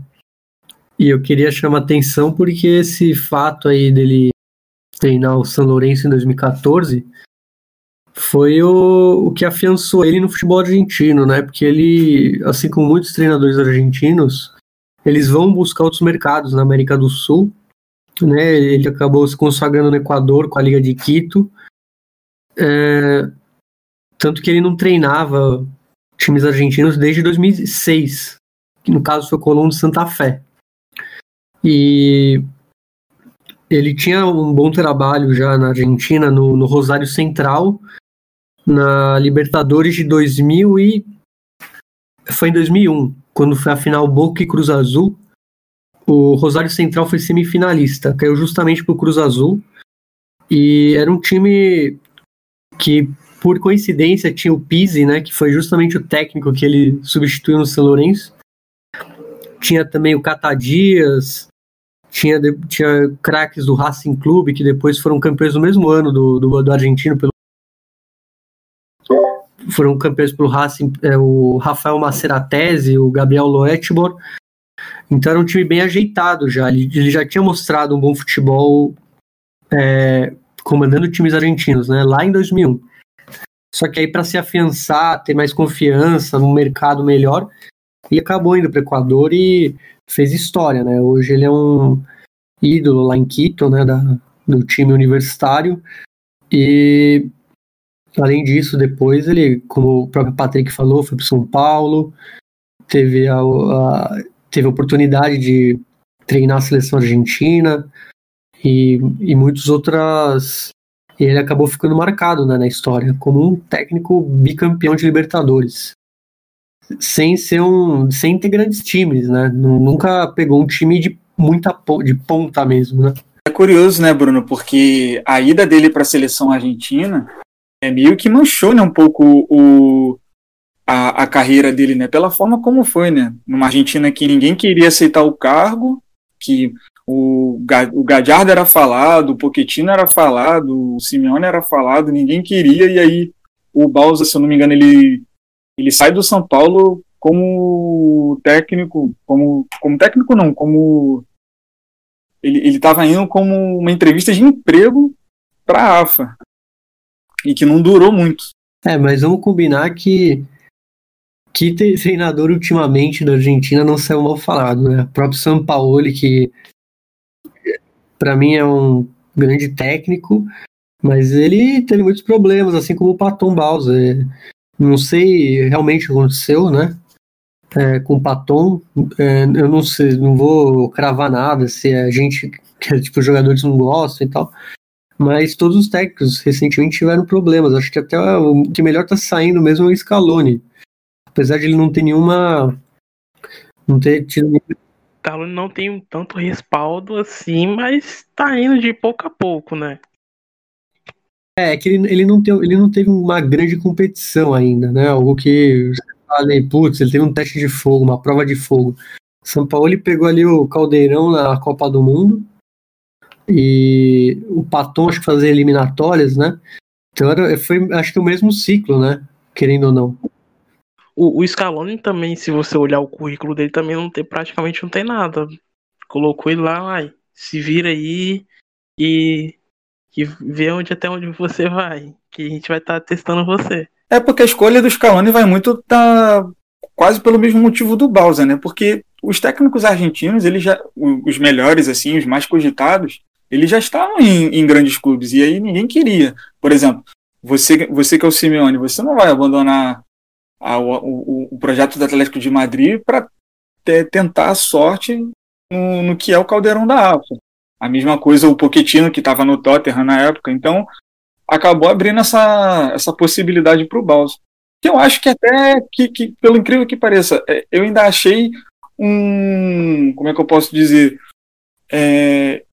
e eu queria chamar atenção porque esse fato aí dele treinar o São Lourenço em 2014 foi o, o que afiançou ele no futebol argentino, né? Porque ele, assim como muitos treinadores argentinos, eles vão buscar outros mercados na América do Sul né? Ele acabou se consagrando no Equador com a Liga de Quito. É, tanto que ele não treinava times argentinos desde 2006, que no caso foi o Colón de Santa Fé. E ele tinha um bom trabalho já na Argentina, no, no Rosário Central, na Libertadores de 2000 e foi em 2001, quando foi a final Boca e Cruz Azul, o Rosário Central foi semifinalista, caiu justamente pro Cruz Azul. E era um time que, por coincidência, tinha o Pizzi, né, que foi justamente o técnico que ele substituiu no São Lourenço. Tinha também o Catadias, tinha, tinha craques do Racing Clube, que depois foram campeões no mesmo ano do, do, do argentino pelo foram campeões pelo Racing, é, o Rafael Maceratese, o Gabriel Loetbor então era um time bem ajeitado já. Ele, ele já tinha mostrado um bom futebol é, comandando times argentinos, né? Lá em 2001. Só que aí para se afiançar, ter mais confiança num mercado melhor, ele acabou indo para o Equador e fez história, né? Hoje ele é um ídolo lá em Quito, né? Da, do time universitário. E além disso, depois ele, como o próprio Patrick falou, foi para São Paulo, teve a, a teve oportunidade de treinar a seleção argentina e, e muitas outras. E ele acabou ficando marcado né, na história como um técnico bicampeão de Libertadores. Sem ser um. sem ter grandes times, né? Nunca pegou um time de muita de ponta mesmo, né? É curioso, né, Bruno? Porque a ida dele para a seleção argentina é meio que manchou né, um pouco o, a, a carreira dele, né? Pela forma como foi, né? Numa Argentina que ninguém queria aceitar o cargo, que o, o Gadiardo era falado, o Pochettino era falado, o Simeone era falado, ninguém queria, e aí o Balsa, se eu não me engano, ele, ele sai do São Paulo como técnico, como, como técnico não, como ele estava indo como uma entrevista de emprego para a AFA e que não durou muito. É, mas vamos combinar que que treinador ultimamente da Argentina não saiu mal falado, né? O próprio Sampaoli, que para mim é um grande técnico, mas ele teve muitos problemas, assim como o Paton Bausa. Não sei realmente o que aconteceu, né? É, com o Paton, é, eu não sei, não vou cravar nada se a gente, que tipo, os jogadores não gostam e tal. Mas todos os técnicos recentemente tiveram problemas. Acho que até o que melhor tá saindo mesmo é o Scaloni apesar de ele não ter nenhuma. Não ter tido. Galo não tem tanto respaldo assim, mas tá indo de pouco a pouco, né? É, que ele, ele, não, tem, ele não teve uma grande competição ainda, né? Algo que falei, putz, ele teve um teste de fogo, uma prova de fogo. São Paulo ele pegou ali o Caldeirão na Copa do Mundo e o Paton acho que fazia eliminatórias, né? Então era, foi acho que o mesmo ciclo, né? Querendo ou não. O, o Scaloni também, se você olhar o currículo dele, também não tem praticamente não tem nada. Colocou ele lá, ai, se vira aí e, e vê onde até onde você vai. Que a gente vai estar tá testando você. É porque a escolha do Scaloni vai muito tá quase pelo mesmo motivo do Bausa, né? Porque os técnicos argentinos, eles já os melhores assim, os mais cogitados, eles já estavam em, em grandes clubes e aí ninguém queria. Por exemplo, você, você que é o Simeone, você não vai abandonar o, o, projeto do Atlético de Madrid para tentar a sorte no, no, que é o caldeirão da AFA. A mesma coisa o Pochettino, que estava no Tottenham na época, então acabou abrindo essa, essa possibilidade para o Balsa. Que eu acho que até, que, que, pelo incrível que pareça, é, eu ainda achei um. Como é que eu posso dizer? É,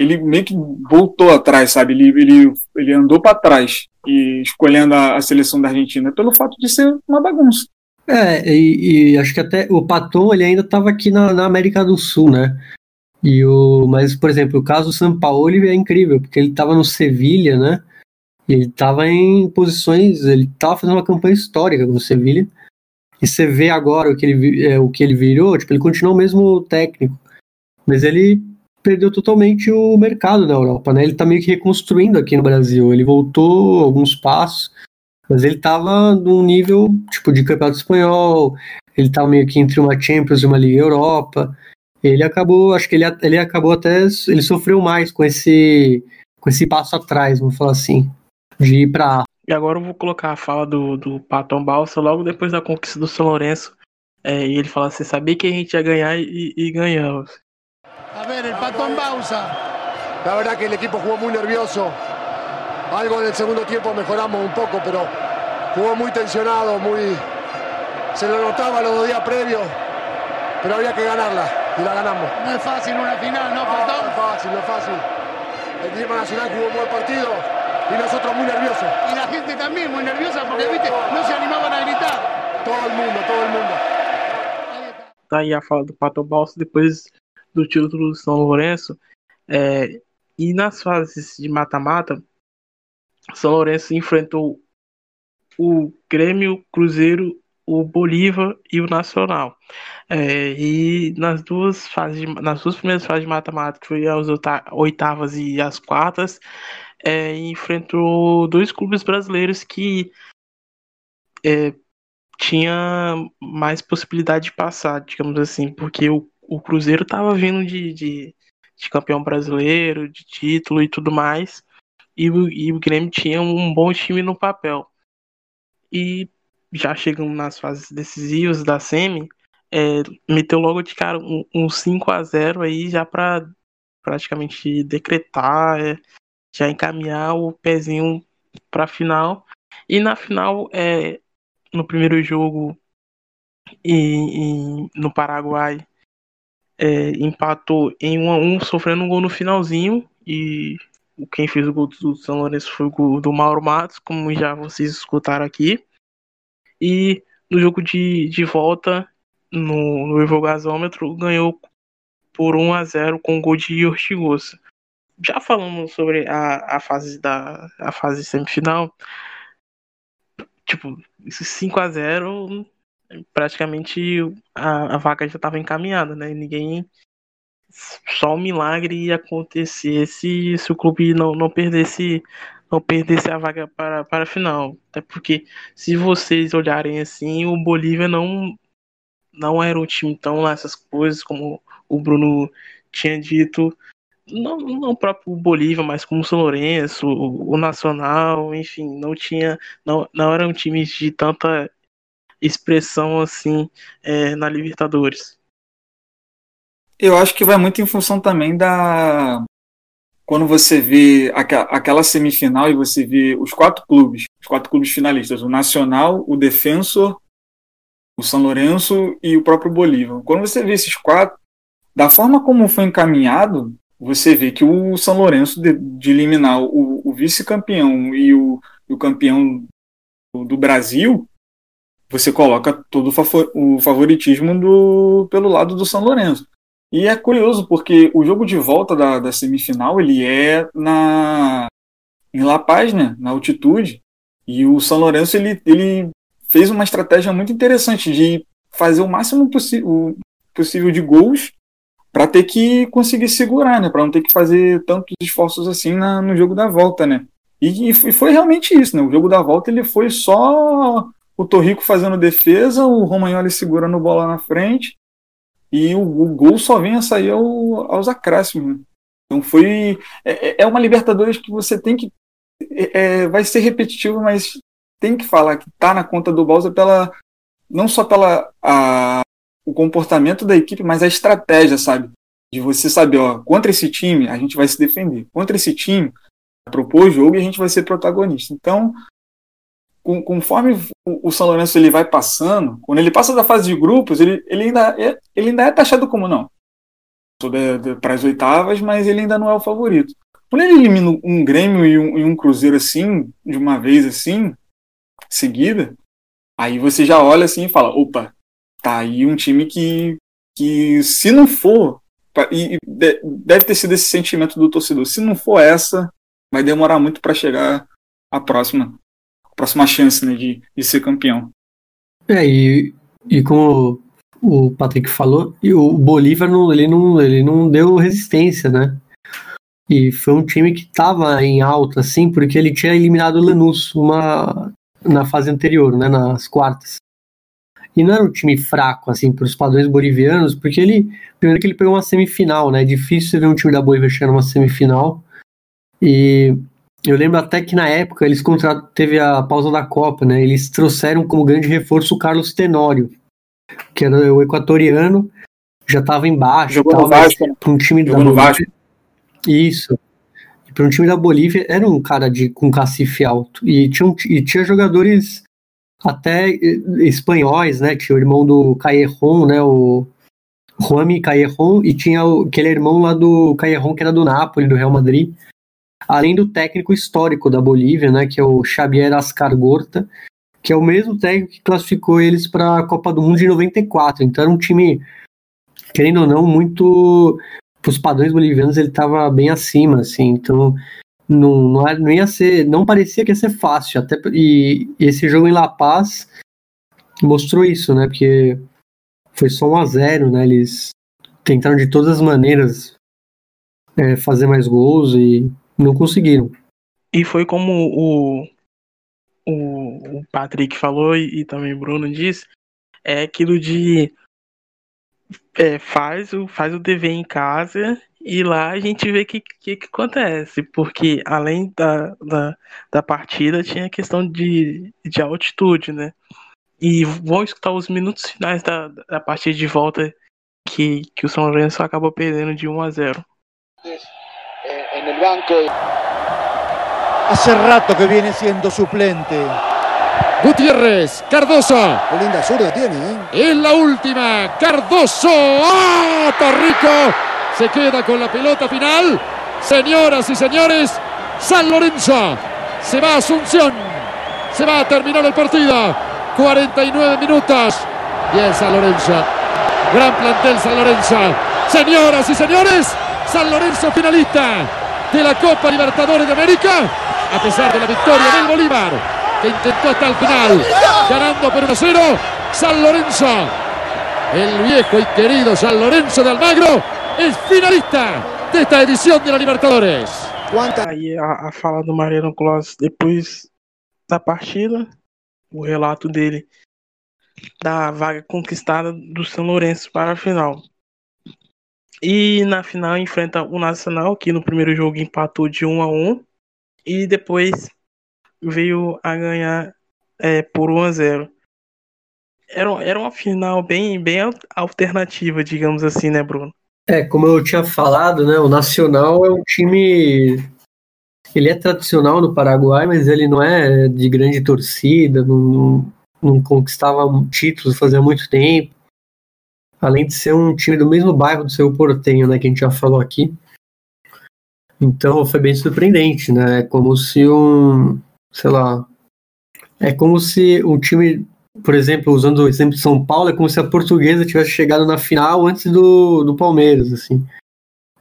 ele meio que voltou atrás, sabe? Ele, ele, ele andou para trás e escolhendo a, a, seleção da Argentina pelo fato de ser uma bagunça. É, e, e acho que até o Paton ele ainda estava aqui na, na, América do Sul, né? E o, mas, por exemplo, o caso do São Paulo é incrível, porque ele estava no Sevilha, né? Ele estava em posições, ele estava fazendo uma campanha histórica com o Sevilha. E você vê agora o que ele, é, o que ele virou, tipo, ele continua o mesmo técnico. Mas ele perdeu totalmente o mercado na Europa, né? Ele tá meio que reconstruindo aqui no Brasil. Ele voltou alguns passos, mas ele tava num nível tipo de campeonato espanhol. Ele tava meio que entre uma Champions e uma Liga Europa. Ele acabou, acho que ele, ele acabou até, ele sofreu mais com esse com esse passo atrás, vamos falar assim, de ir para E agora eu vou colocar a fala do, do Paton Balsa logo depois da conquista do São Lourenço. É, e ele fala assim: sabia que a gente ia ganhar e, e ganhamos. A ver, el pato en Bausa. La verdad que el equipo jugó muy nervioso. Algo en el segundo tiempo mejoramos un poco, pero jugó muy tensionado, muy. Se lo notaba los dos días previos, pero había que ganarla y la ganamos. No es fácil una final, ¿no, Patón? No, es fácil, no es fácil. El equipo nacional jugó un buen partido y nosotros muy nerviosos. Y la gente también muy nerviosa porque, viste, no se animaban a gritar. Todo el mundo, todo el mundo. Tá aí a fala do Pato Balso, depois do título do São Lourenço. É, e nas fases de mata-mata, São Lourenço enfrentou o Grêmio, Cruzeiro, o Bolívar e o Nacional. É, e nas duas fases, nas duas primeiras fases de mata-mata, que foi as oitavas e as quartas, é, enfrentou dois clubes brasileiros que é, tinha mais possibilidade de passar, digamos assim, porque o o Cruzeiro estava vindo de, de, de, campeão brasileiro, de título e tudo mais, e o, e o Grêmio tinha um bom time no papel. E já chegando nas fases decisivas da Semi, é, meteu logo de cara um, um 5 a 0 aí já para praticamente decretar, é, já encaminhar o pezinho para final. E na final, é, no primeiro jogo e, e no Paraguai, é, empatou em 1 a 1 sofrendo um gol no finalzinho e quem fez o gol do São Lourenço foi o gol do Mauro Matos, como já vocês escutaram aqui. E no jogo de, de volta, no, no Evo Gasômetro, ganhou por 1 a 0 com o gol de Ortigosa. Já falamos sobre a, a fase da a fase semifinal. Tipo, esse 5 a 0 praticamente a, a vaga já estava encaminhada, né? Ninguém só um milagre ia acontecer se, se o clube não, não perdesse não perdesse a vaga para, para a final. Até porque se vocês olharem assim, o Bolívia não não era um time tão lá essas coisas como o Bruno tinha dito. Não, não o próprio Bolívia, mas como o São Lourenço, o, o Nacional, enfim, não tinha. Não, não eram times de tanta expressão assim é, na Libertadores. Eu acho que vai muito em função também da. Quando você vê aquela semifinal e você vê os quatro clubes, os quatro clubes finalistas, o Nacional, o Defensor, o São Lourenço e o próprio Bolívar. Quando você vê esses quatro, da forma como foi encaminhado, você vê que o São Lourenço, de, de eliminar o, o vice-campeão e o, o campeão do, Brasil, você coloca todo o favoritismo do, pelo lado do São Lourenço. E é curioso porque o jogo de volta da, da semifinal ele é na em La Paz, né, na altitude, e o São Lourenço ele, ele fez uma estratégia muito interessante de fazer o máximo possi possível de gols para ter que conseguir segurar, né, para não ter que fazer tantos esforços assim na, no jogo da volta, né. E, e foi realmente isso, né? O jogo da volta ele foi só o Torrico fazendo defesa, o Romagnoli segurando bola na frente e o, o gol só vem a sair ao, aos acréscimos. Então foi é, é, é, uma Libertadores que você tem que é, é, vai ser repetitivo, mas tem que falar que tá na conta do Balsa pela não só pela a, o comportamento da equipe, mas a estratégia, sabe? De você saber, ó, contra esse time a gente vai se defender, contra esse time propor o jogo e a gente vai ser protagonista. Então com, conforme o, São Lourenço ele vai passando, quando ele passa da fase de grupos, ele, ele, ainda, é, ele ainda é taxado como não. Para as oitavas, mas ele ainda não é o favorito. Quando ele elimina um Grêmio e um, e um Cruzeiro assim, de uma vez assim, seguida, aí você já olha assim e fala: opa, tá aí um time que, que se não for, e deve ter sido esse sentimento do torcedor, se não for essa, vai demorar muito para chegar a próxima próxima chance né, de, de ser campeão. É, e, e como o Patrick falou, e o Bolívar não, ele, não, ele não deu resistência, né? E foi um time que estava em alta, assim, porque ele tinha eliminado o Lanús uma, na fase anterior, né, nas quartas. E não era um time fraco, assim, para os padrões bolivianos, porque ele, primeiro que ele pegou uma semifinal, né? É difícil ver um time da Bolívia chegar numa semifinal. E eu lembro até que na época eles teve a pausa da Copa, né? Eles trouxeram como grande reforço o Carlos Tenório, que era o equatoriano, já estava embaixo. Jogou no Vasco. Para um time Jogou da Bolívia. Isso. Para um time da Bolívia era um cara de com cacife alto e tinha, e tinha jogadores até espanhóis, né? Tinha o irmão do Caerron, né? O Juami Caerron e tinha o, aquele irmão lá do Caerron que era do Napoli, do Real Madrid além do técnico histórico da Bolívia, né, que é o Xavier Ascargorta, que é o mesmo técnico que classificou eles para a Copa do Mundo de 94. Então era um time, querendo ou não, muito para os padrões bolivianos ele estava bem acima, assim. Então não, não, era, não ia ser, não parecia que ia ser fácil. Até e, e esse jogo em La Paz mostrou isso, né? Porque foi só um a zero, né? Eles tentaram de todas as maneiras é, fazer mais gols e não conseguiram. E foi como o, o, o Patrick falou e, e também o Bruno disse, é aquilo de é, faz, o, faz o dever em casa e lá a gente vê o que, que, que, acontece, porque além da, da, da partida tinha a questão de, de altitude, né? E vão escutar os minutos finais da, da partida de volta que, que o São Lourenço acabou perdendo de 1 a 0. en banco. Hace rato que viene siendo suplente. Gutiérrez, Cardoso. Qué linda zurda tiene, ¿eh? Es la última. Cardoso. ¡Ah! Torrico se queda con la pelota final. Señoras y señores, San Lorenzo se va a Asunción. Se va a terminar el partido. 49 minutos. Bien, San Lorenzo. Gran plantel San Lorenzo. Señoras y señores, San Lorenzo finalista de la Copa Libertadores de América, a pesar de la victoria del Bolívar, que intentó hasta el final, ganando por 1-0, San Lorenzo, el viejo y querido San Lorenzo de Almagro, es finalista de esta edición de la Libertadores. Aí a, a fala do Mariano Close depois da partida, o relato dele da vaga conquistada do São Lourenço para a final. E na final enfrenta o Nacional, que no primeiro jogo empatou de 1 a 1 e depois veio a ganhar é, por 1 a 0. Era, era uma final bem, bem alternativa, digamos assim, né, Bruno? É, como eu tinha falado, né, o Nacional é um time ele é tradicional no Paraguai, mas ele não é de grande torcida, não, não conquistava títulos fazia muito tempo. Além de ser um time do mesmo bairro do seu Portenho, né, que a gente já falou aqui. Então foi bem surpreendente, né? É como se um, sei lá, é como se um time, por exemplo, usando o exemplo de São Paulo, é como se a Portuguesa tivesse chegado na final antes do, do Palmeiras, assim.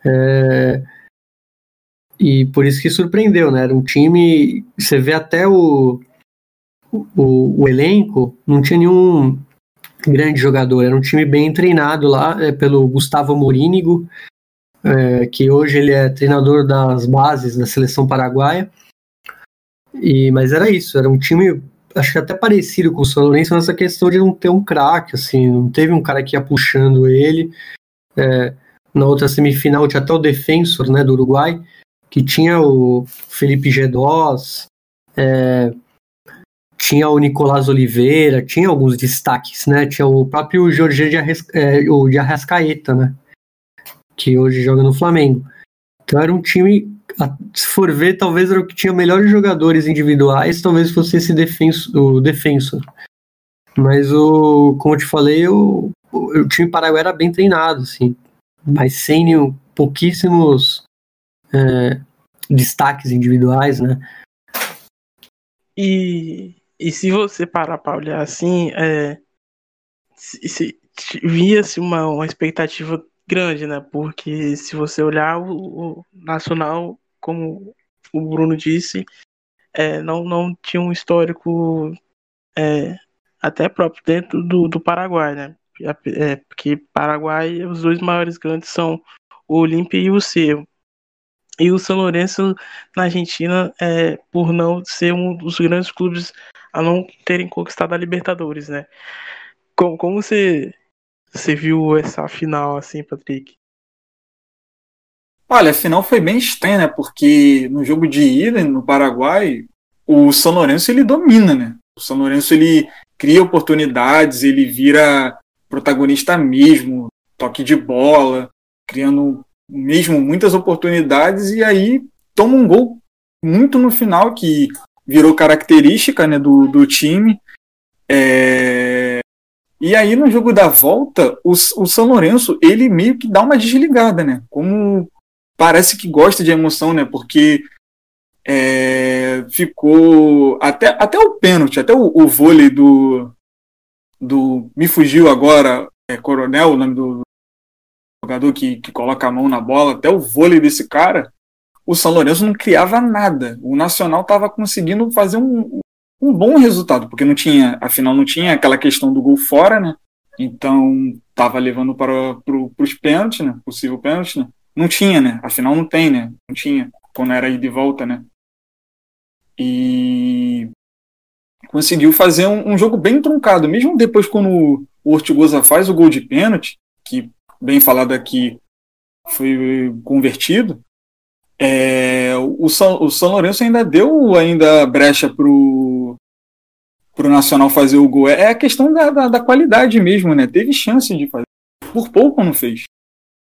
É, e por isso que surpreendeu, né? Era um time. Você vê até o, o, o elenco, não tinha nenhum grande jogador, era um time bem treinado lá é, pelo Gustavo Morínigo, é, que hoje ele é treinador das bases da seleção paraguaia. E, mas era isso, era um time, acho que até parecido com o São Lourenço nessa questão de não ter um craque, assim, não teve um cara que ia puxando ele. É, na outra semifinal tinha até o defensor né, do Uruguai, que tinha o Felipe Gedós, é, tinha o Nicolás Oliveira, tinha alguns destaques, né? Tinha o próprio Jorge de, Arres, é, de Arrascaeta, né? Que hoje joga no Flamengo. Então era um time, se for ver, talvez era o que tinha melhores jogadores individuais, talvez fosse esse defenso, o defensor. Mas o, como eu te falei, o, o, o time paraguai era bem treinado, assim, mas sem nenhum, pouquíssimos é, destaques individuais, né? E, e se você parar para olhar assim, é, se, se, via-se uma, uma expectativa grande, né? Porque se você olhar o, o Nacional, como o Bruno disse, é, não, não tinha um histórico é, até próprio dentro do, do Paraguai, né? É, porque Paraguai, os dois maiores grandes são o Olímpia e o Cerro. E o São Lourenço na Argentina, é, por não ser um dos grandes clubes a não terem conquistado a Libertadores, né? Como, como você, você viu essa final assim, Patrick? Olha, a final foi bem estranha, né? Porque no jogo de ida no Paraguai, o São Lourenço ele domina, né? O São Lourenço ele cria oportunidades, ele vira protagonista mesmo, toque de bola, criando mesmo muitas oportunidades e aí toma um gol muito no final que virou característica né, do, do time. É... E aí no jogo da volta, o, o São Lourenço ele meio que dá uma desligada, né? Como parece que gosta de emoção, né? Porque é, ficou até, até o pênalti, até o, o vôlei do, do. Me fugiu agora, é Coronel, o nome do, jogador que, que coloca a mão na bola, até o vôlei desse cara, o São Lourenço não criava nada. O Nacional estava conseguindo fazer um, um bom resultado, porque não tinha, afinal, não tinha aquela questão do gol fora, né? Então estava levando para pro, os pênaltis, né? Possível pênalti, né? Não tinha, né? Afinal não tem, né? Não tinha, quando era ir de volta, né? E conseguiu fazer um, um jogo bem truncado, mesmo depois quando o Ortigosa faz o gol de pênalti, que bem falado aqui, foi convertido, é, o, São, o São Lourenço ainda deu ainda brecha pro pro Nacional fazer o gol. É a questão da, da, da, qualidade mesmo, né? Teve chance de fazer. Por pouco não fez.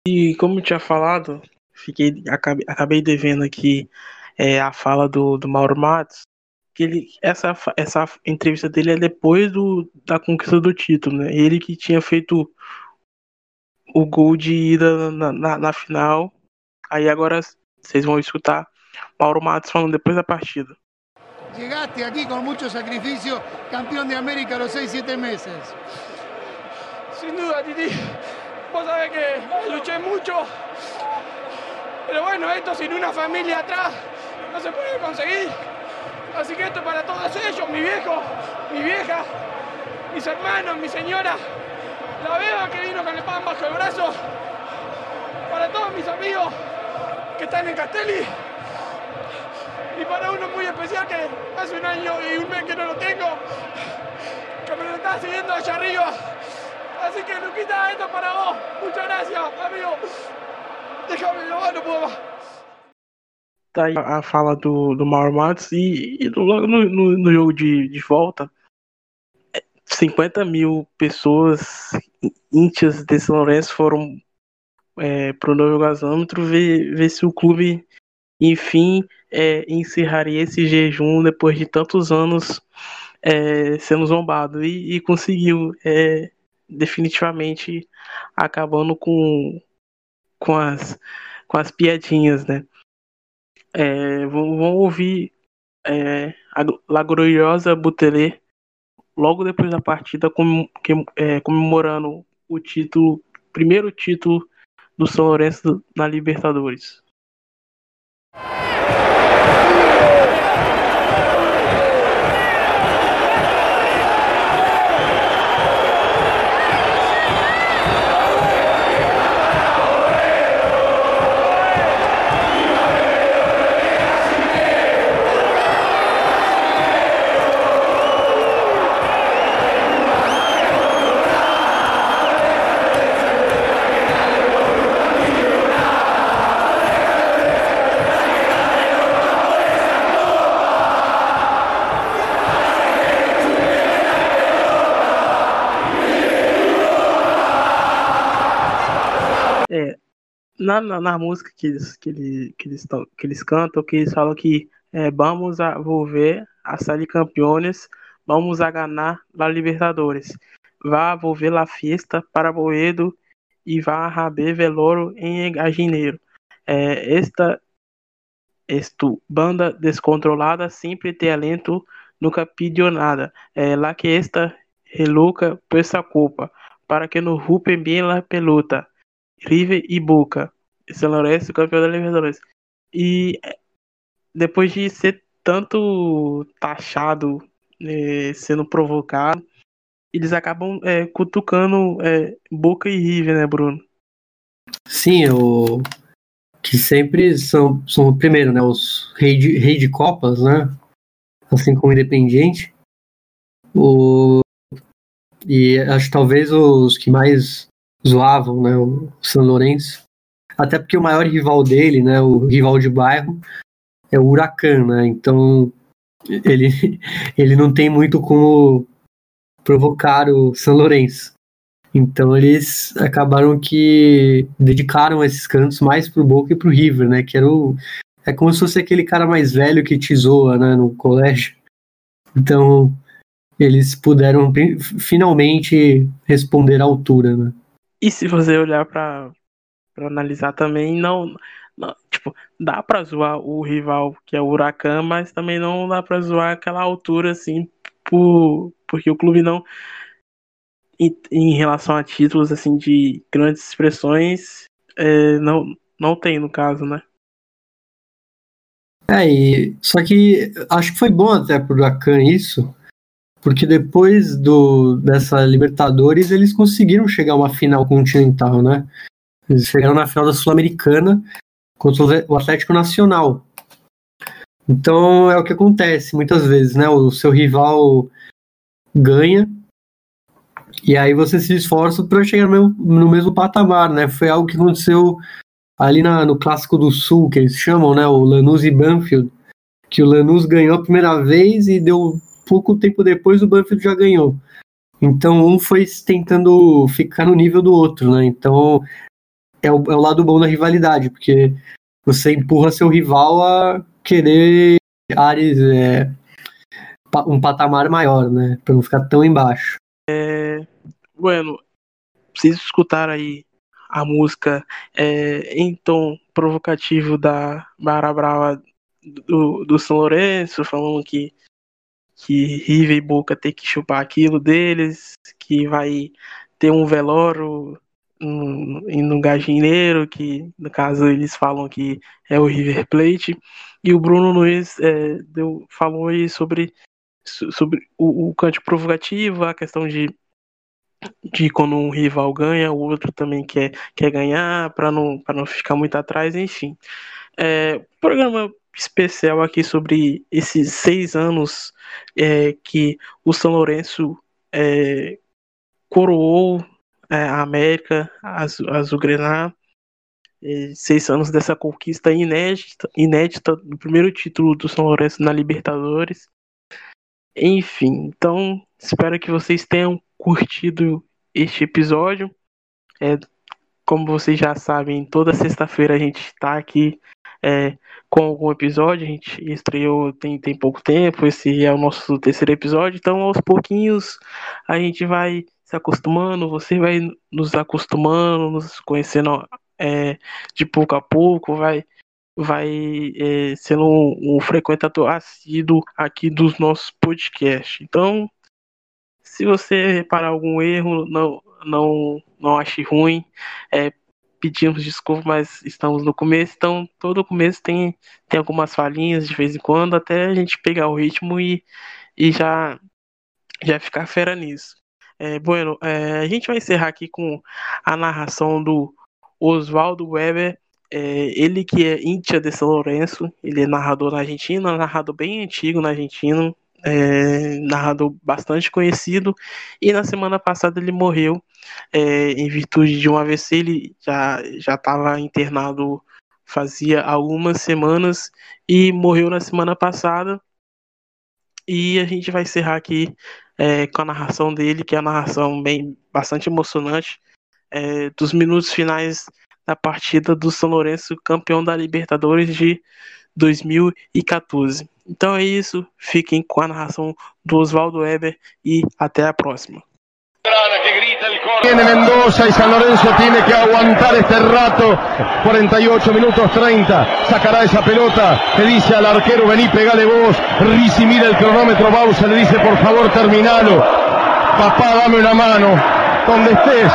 E como eu tinha falado, fiquei, acabei, acabei devendo aqui é, a fala do, do Mauro Matos, que ele, essa, essa entrevista dele é depois do, da conquista do título, né? Ele que tinha feito o gol de ida na, na, na final. Aí agora vocês vão escutar Mauro Matos falando depois da partida. Llegaste aquí con mucho sacrificio, campeón de América a los 6, 7 meses. Sin duda, Titi. Vos sabés que luché mucho. Pero bueno, esto sin una familia atrás no se puede conseguir. Así que esto es para todos ellos, mi viejo, mi vieja, mis hermanos, mi señora, la beba que vino con el pan bajo el brazo para todos mis amigos que están en Castelli y para uno muy especial que hace un año y un mes que no lo tengo, que me lo está siguiendo allá arriba. Así que Luquita, esto es para vos. Muchas gracias, amigo. Déjame, no, no puedo más. Tá aí a fala do, do Mauro Matos e, e no, no, no, jogo de, de volta, 50 mil pessoas íntias de São Lourenço foram é, pro novo gasômetro ver, ver se o clube, enfim, é, encerraria esse jejum depois de tantos anos é, sendo zombado e, e conseguiu é, definitivamente acabando com, com, as, com as piadinhas, né? É, vão, vão ouvir é, a La Gloriosa Butelê logo depois da partida é, comemorando o título, primeiro título do São Lourenço na Libertadores. Na, na, na, música que eles, que, eles, que, eles tão, que eles cantam, que eles falam que é, vamos a volver a sair campeões, vamos a ganhar la Libertadores, vá volver la fiesta para Boedo e vá a raber veloro em janeiro. É, esta esto, banda descontrolada sempre tem alento, nunca pediu nada. É, lá que esta reluca por essa culpa, para que no rupen bem la pelota. River e Boca. São Lourenço, campeão da Libertadores. E depois de ser tanto taxado, é, sendo provocado, eles acabam é, cutucando é, Boca e River, né, Bruno? Sim, o que sempre são, são primeiro, né, os rei de, rei de copas, né, assim como Independiente. O e acho que talvez os que mais zoavam, né, o São Lourenço, até porque o maior rival dele, né, o rival de bairro, é o Huracan, né? Então ele, ele não tem muito como provocar o São Lourenço. Então eles acabaram que dedicaram esses cantos mais pro Boca e pro River, né? Que era o é como se fosse aquele cara mais velho que te zoa, né, no colégio. Então eles puderam finalmente responder à altura, né? E se você olhar para analisar também, não, não, tipo, dá para zoar o rival que é o Huracan, mas também não dá para zoar aquela altura assim, por, porque o clube não em, em relação a títulos assim de grandes expressões, é, não não tem no caso, né? É, e, só que acho que foi bom até pro Huracan isso, porque depois do dessa Libertadores eles conseguiram chegar a uma final continental, né? Eles chegaram na final da Sul-Americana contra o Atlético Nacional. Então é o que acontece muitas vezes, né? O seu rival ganha e aí você se esforça para chegar no mesmo, no mesmo, patamar, né? Foi algo que aconteceu ali na, no Clássico do Sul, que eles chamam, né? O Lanús e Banfield, que o Lanús ganhou a primeira vez e deu pouco tempo depois o Banfield já ganhou. Então um foi tentando ficar no nível do outro, né? Então é o, é o lado bom da rivalidade, porque você empurra seu rival a querer áreas, é, um patamar maior, né? Pra não ficar tão embaixo. É, bueno, preciso escutar aí a música é, em tom provocativo da Mara Brava do, do São Lourenço, falando que, que River e Boca tem que chupar aquilo deles, que vai ter um velório no, no Gajineiro, que no caso eles falam que é o River Plate, e o Bruno Luiz é, deu, falou aí sobre, sobre o, o cântico provocativo, a questão de de quando um rival ganha, o outro também quer, quer ganhar, para não, não ficar muito atrás, enfim. É, programa especial aqui sobre esses seis anos é, que o São Lourenço é, coroou é, a América Azul-Grená, seis anos dessa conquista inédita, inédita do primeiro título do São Lourenço na Libertadores. Enfim, então espero que vocês tenham curtido este episódio. É, como vocês já sabem, toda sexta-feira a gente está aqui é, com algum episódio. A gente estreou tem, tem pouco tempo, esse é o nosso terceiro episódio, então aos pouquinhos a gente vai se acostumando, você vai nos acostumando, nos conhecendo é, de pouco a pouco, vai vai é, sendo um, um frequentador assíduo aqui dos nossos podcasts. Então, se você reparar algum erro, não, não, não ache ruim. É, pedimos desculpa, mas estamos no começo, então todo começo tem, tem algumas falhinhas de vez em quando, até a gente pegar o ritmo e, e já, já ficar fera nisso. É, bueno, é, a gente vai encerrar aqui com a narração do Oswaldo Weber, é, ele que é íntia de São Lourenço, ele é narrador na Argentina, narrador bem antigo na Argentina, é, narrador bastante conhecido, e na semana passada ele morreu é, em virtude de um AVC, ele já estava internado fazia algumas semanas e morreu na semana passada. E a gente vai encerrar aqui é, com a narração dele, que é a narração bem bastante emocionante é, dos minutos finais da partida do São Lourenço, campeão da Libertadores de 2014. Então é isso, fiquem com a narração do Oswaldo Weber e até a próxima. Tiene Mendoza y San Lorenzo tiene que aguantar este rato. 48 minutos 30. Sacará esa pelota. Le dice al arquero, vení, pegale vos. Risi mira el cronómetro. Bausa le dice, por favor, terminalo. Papá, dame una mano. Donde estés,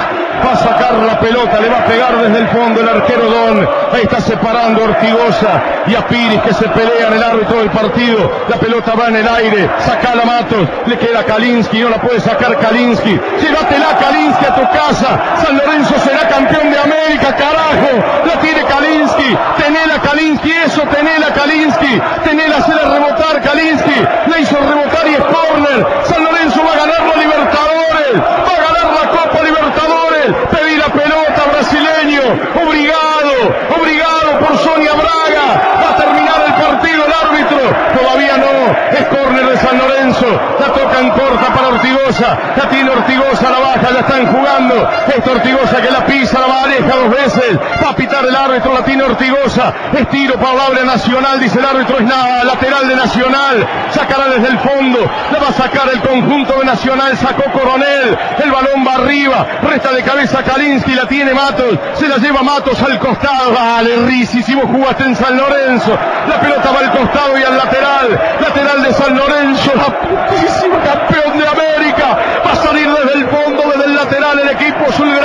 va a sacar la pelota, le va a pegar desde el fondo el arquero Don, ahí está separando Ortigosa y a Piris que se pelean el árbitro del partido, la pelota va en el aire, saca la Matos, le queda Kalinsky, no la puede sacar Kalinsky, llévatela Kalinsky a tu casa, San Lorenzo será campeón de América, carajo, la tiene Kalinsky, tenela Kalinsky, eso, tenela Kalinsky, tenela, hacerle rebotar Kalinsky, le hizo rebotar y es corner, San Lorenzo va a ganar la Libertadores, va a ganar la Copa Libertadores, pedí la pelota brasileño, obrigado, obrigado por Sonia Braga, va a terminar el partido el árbitro, todavía no, es córner de San Lorenzo, la tocan corta para Ortigosa, la tiene Ortigosa, la baja, la están jugando, esta Ortigosa que la pisa, la va aleja dos veces, va a pitar el árbitro, la tiene Ortigosa, es tiro para Nacional, dice el árbitro, es nada, lateral de Nacional, sacará desde el fondo, la va a sacar el conjunto de Nacional, sacó Coronel, el balón va arriba, resta de cabeza Kalinsky, la tiene Matos, se la lleva Matos al costado, vale, Risi, si vos jugaste en San Lorenzo, la pelota va al costado y al lateral, lateral de San Lorenzo, la putísima campeón de América, va a salir desde el fondo, desde el lateral el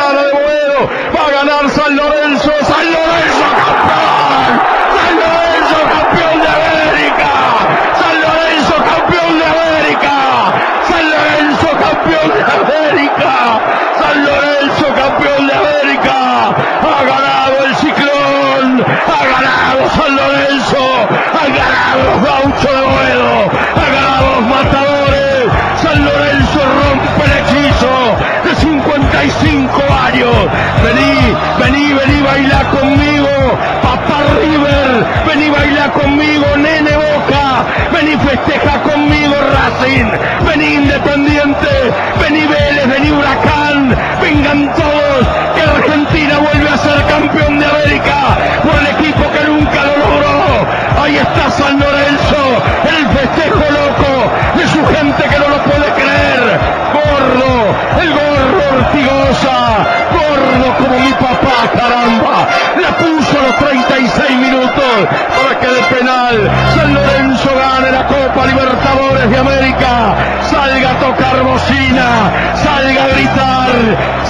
Zulgrana de Boedo, va a ganar San Lorenzo, San Lorenzo conmigo, nene Boca, vení, festeja conmigo Racing, vení Independiente, vení América, salga a tocar bocina, salga a gritar,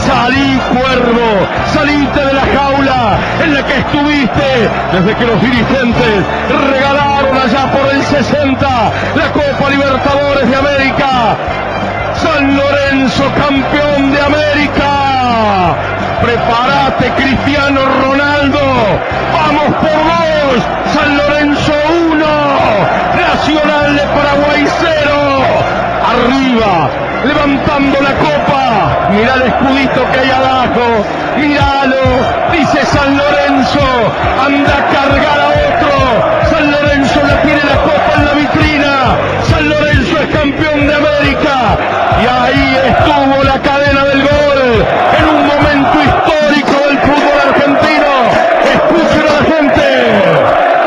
salí cuervo, salite de la jaula en la que estuviste desde que los dirigentes regalaron allá por el 60 la Copa Libertadores de América. San Lorenzo campeón de América. de Cristiano Ronaldo. Vamos por dos. San Lorenzo 1. Nacional de Paraguay 0. Arriba. Levantando la copa. Mira el escudito que hay abajo. Míralo. Dice San Lorenzo. Anda a cargar a otro. San Lorenzo le tiene la copa en la vitrina. San Lorenzo es campeón de América. Y ahí estuvo la cadena del gol. En un momento histórico del fútbol argentino. Escuchen a la gente.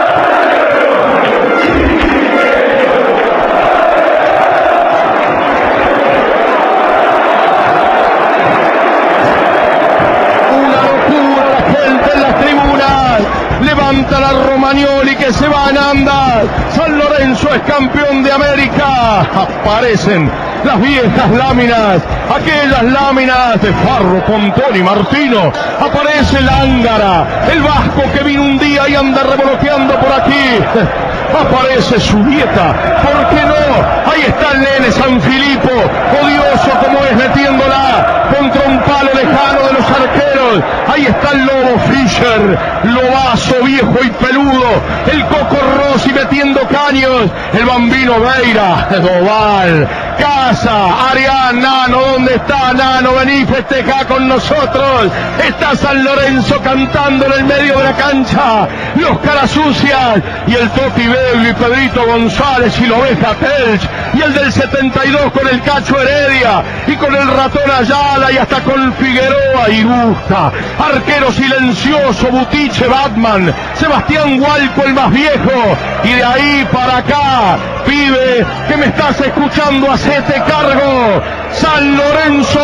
La Romagnoli que se van a andar. San Lorenzo es campeón de América. Aparecen las viejas láminas, aquellas láminas de Farro, Pontón y Martino. Aparece el Ángara, el vasco que vino un día y anda revoloteando por aquí. Aparece su nieta, ¿por qué no? Ahí está el nene San Filipo, odioso como es metiéndola contra un palo lejano de los arqueros. Ahí está el lobo Fischer, lobazo viejo y peludo, el Coco Rossi metiendo caños, el bambino Veira, Doval, Casa, Arián, Nano, ¿dónde está Nano? Vení, festeja con nosotros. Está San Lorenzo cantando en el medio de la cancha. Los caras sucias. Y el Toti Bello y Pedrito González y la oveja Telch. Y el del 72 con el Cacho Heredia. Y con el ratón Ayala y hasta con Figueroa y Gusta. Arquero silencioso, Butiche Batman. Sebastián Hualco el más viejo. Y de ahí para acá, pibe, que me estás escuchando, hacete cargo. San Lorenzo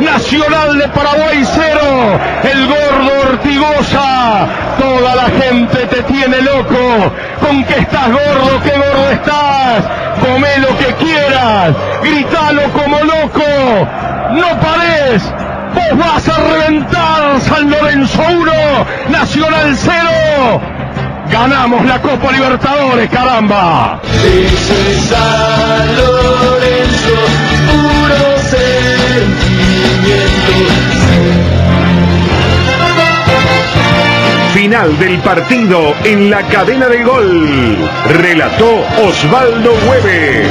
1, Nacional de Paraguay 0, el gordo Ortigosa. Toda la gente te tiene loco. Con que estás gordo, que gordo estás. Come lo que quieras, gritalo como loco. No pares, vos vas a reventar. San Lorenzo 1, Nacional 0. Ganamos la Copa Libertadores, caramba. San Lorenzo, puro Final del partido en la cadena del gol. Relató Osvaldo Hueve.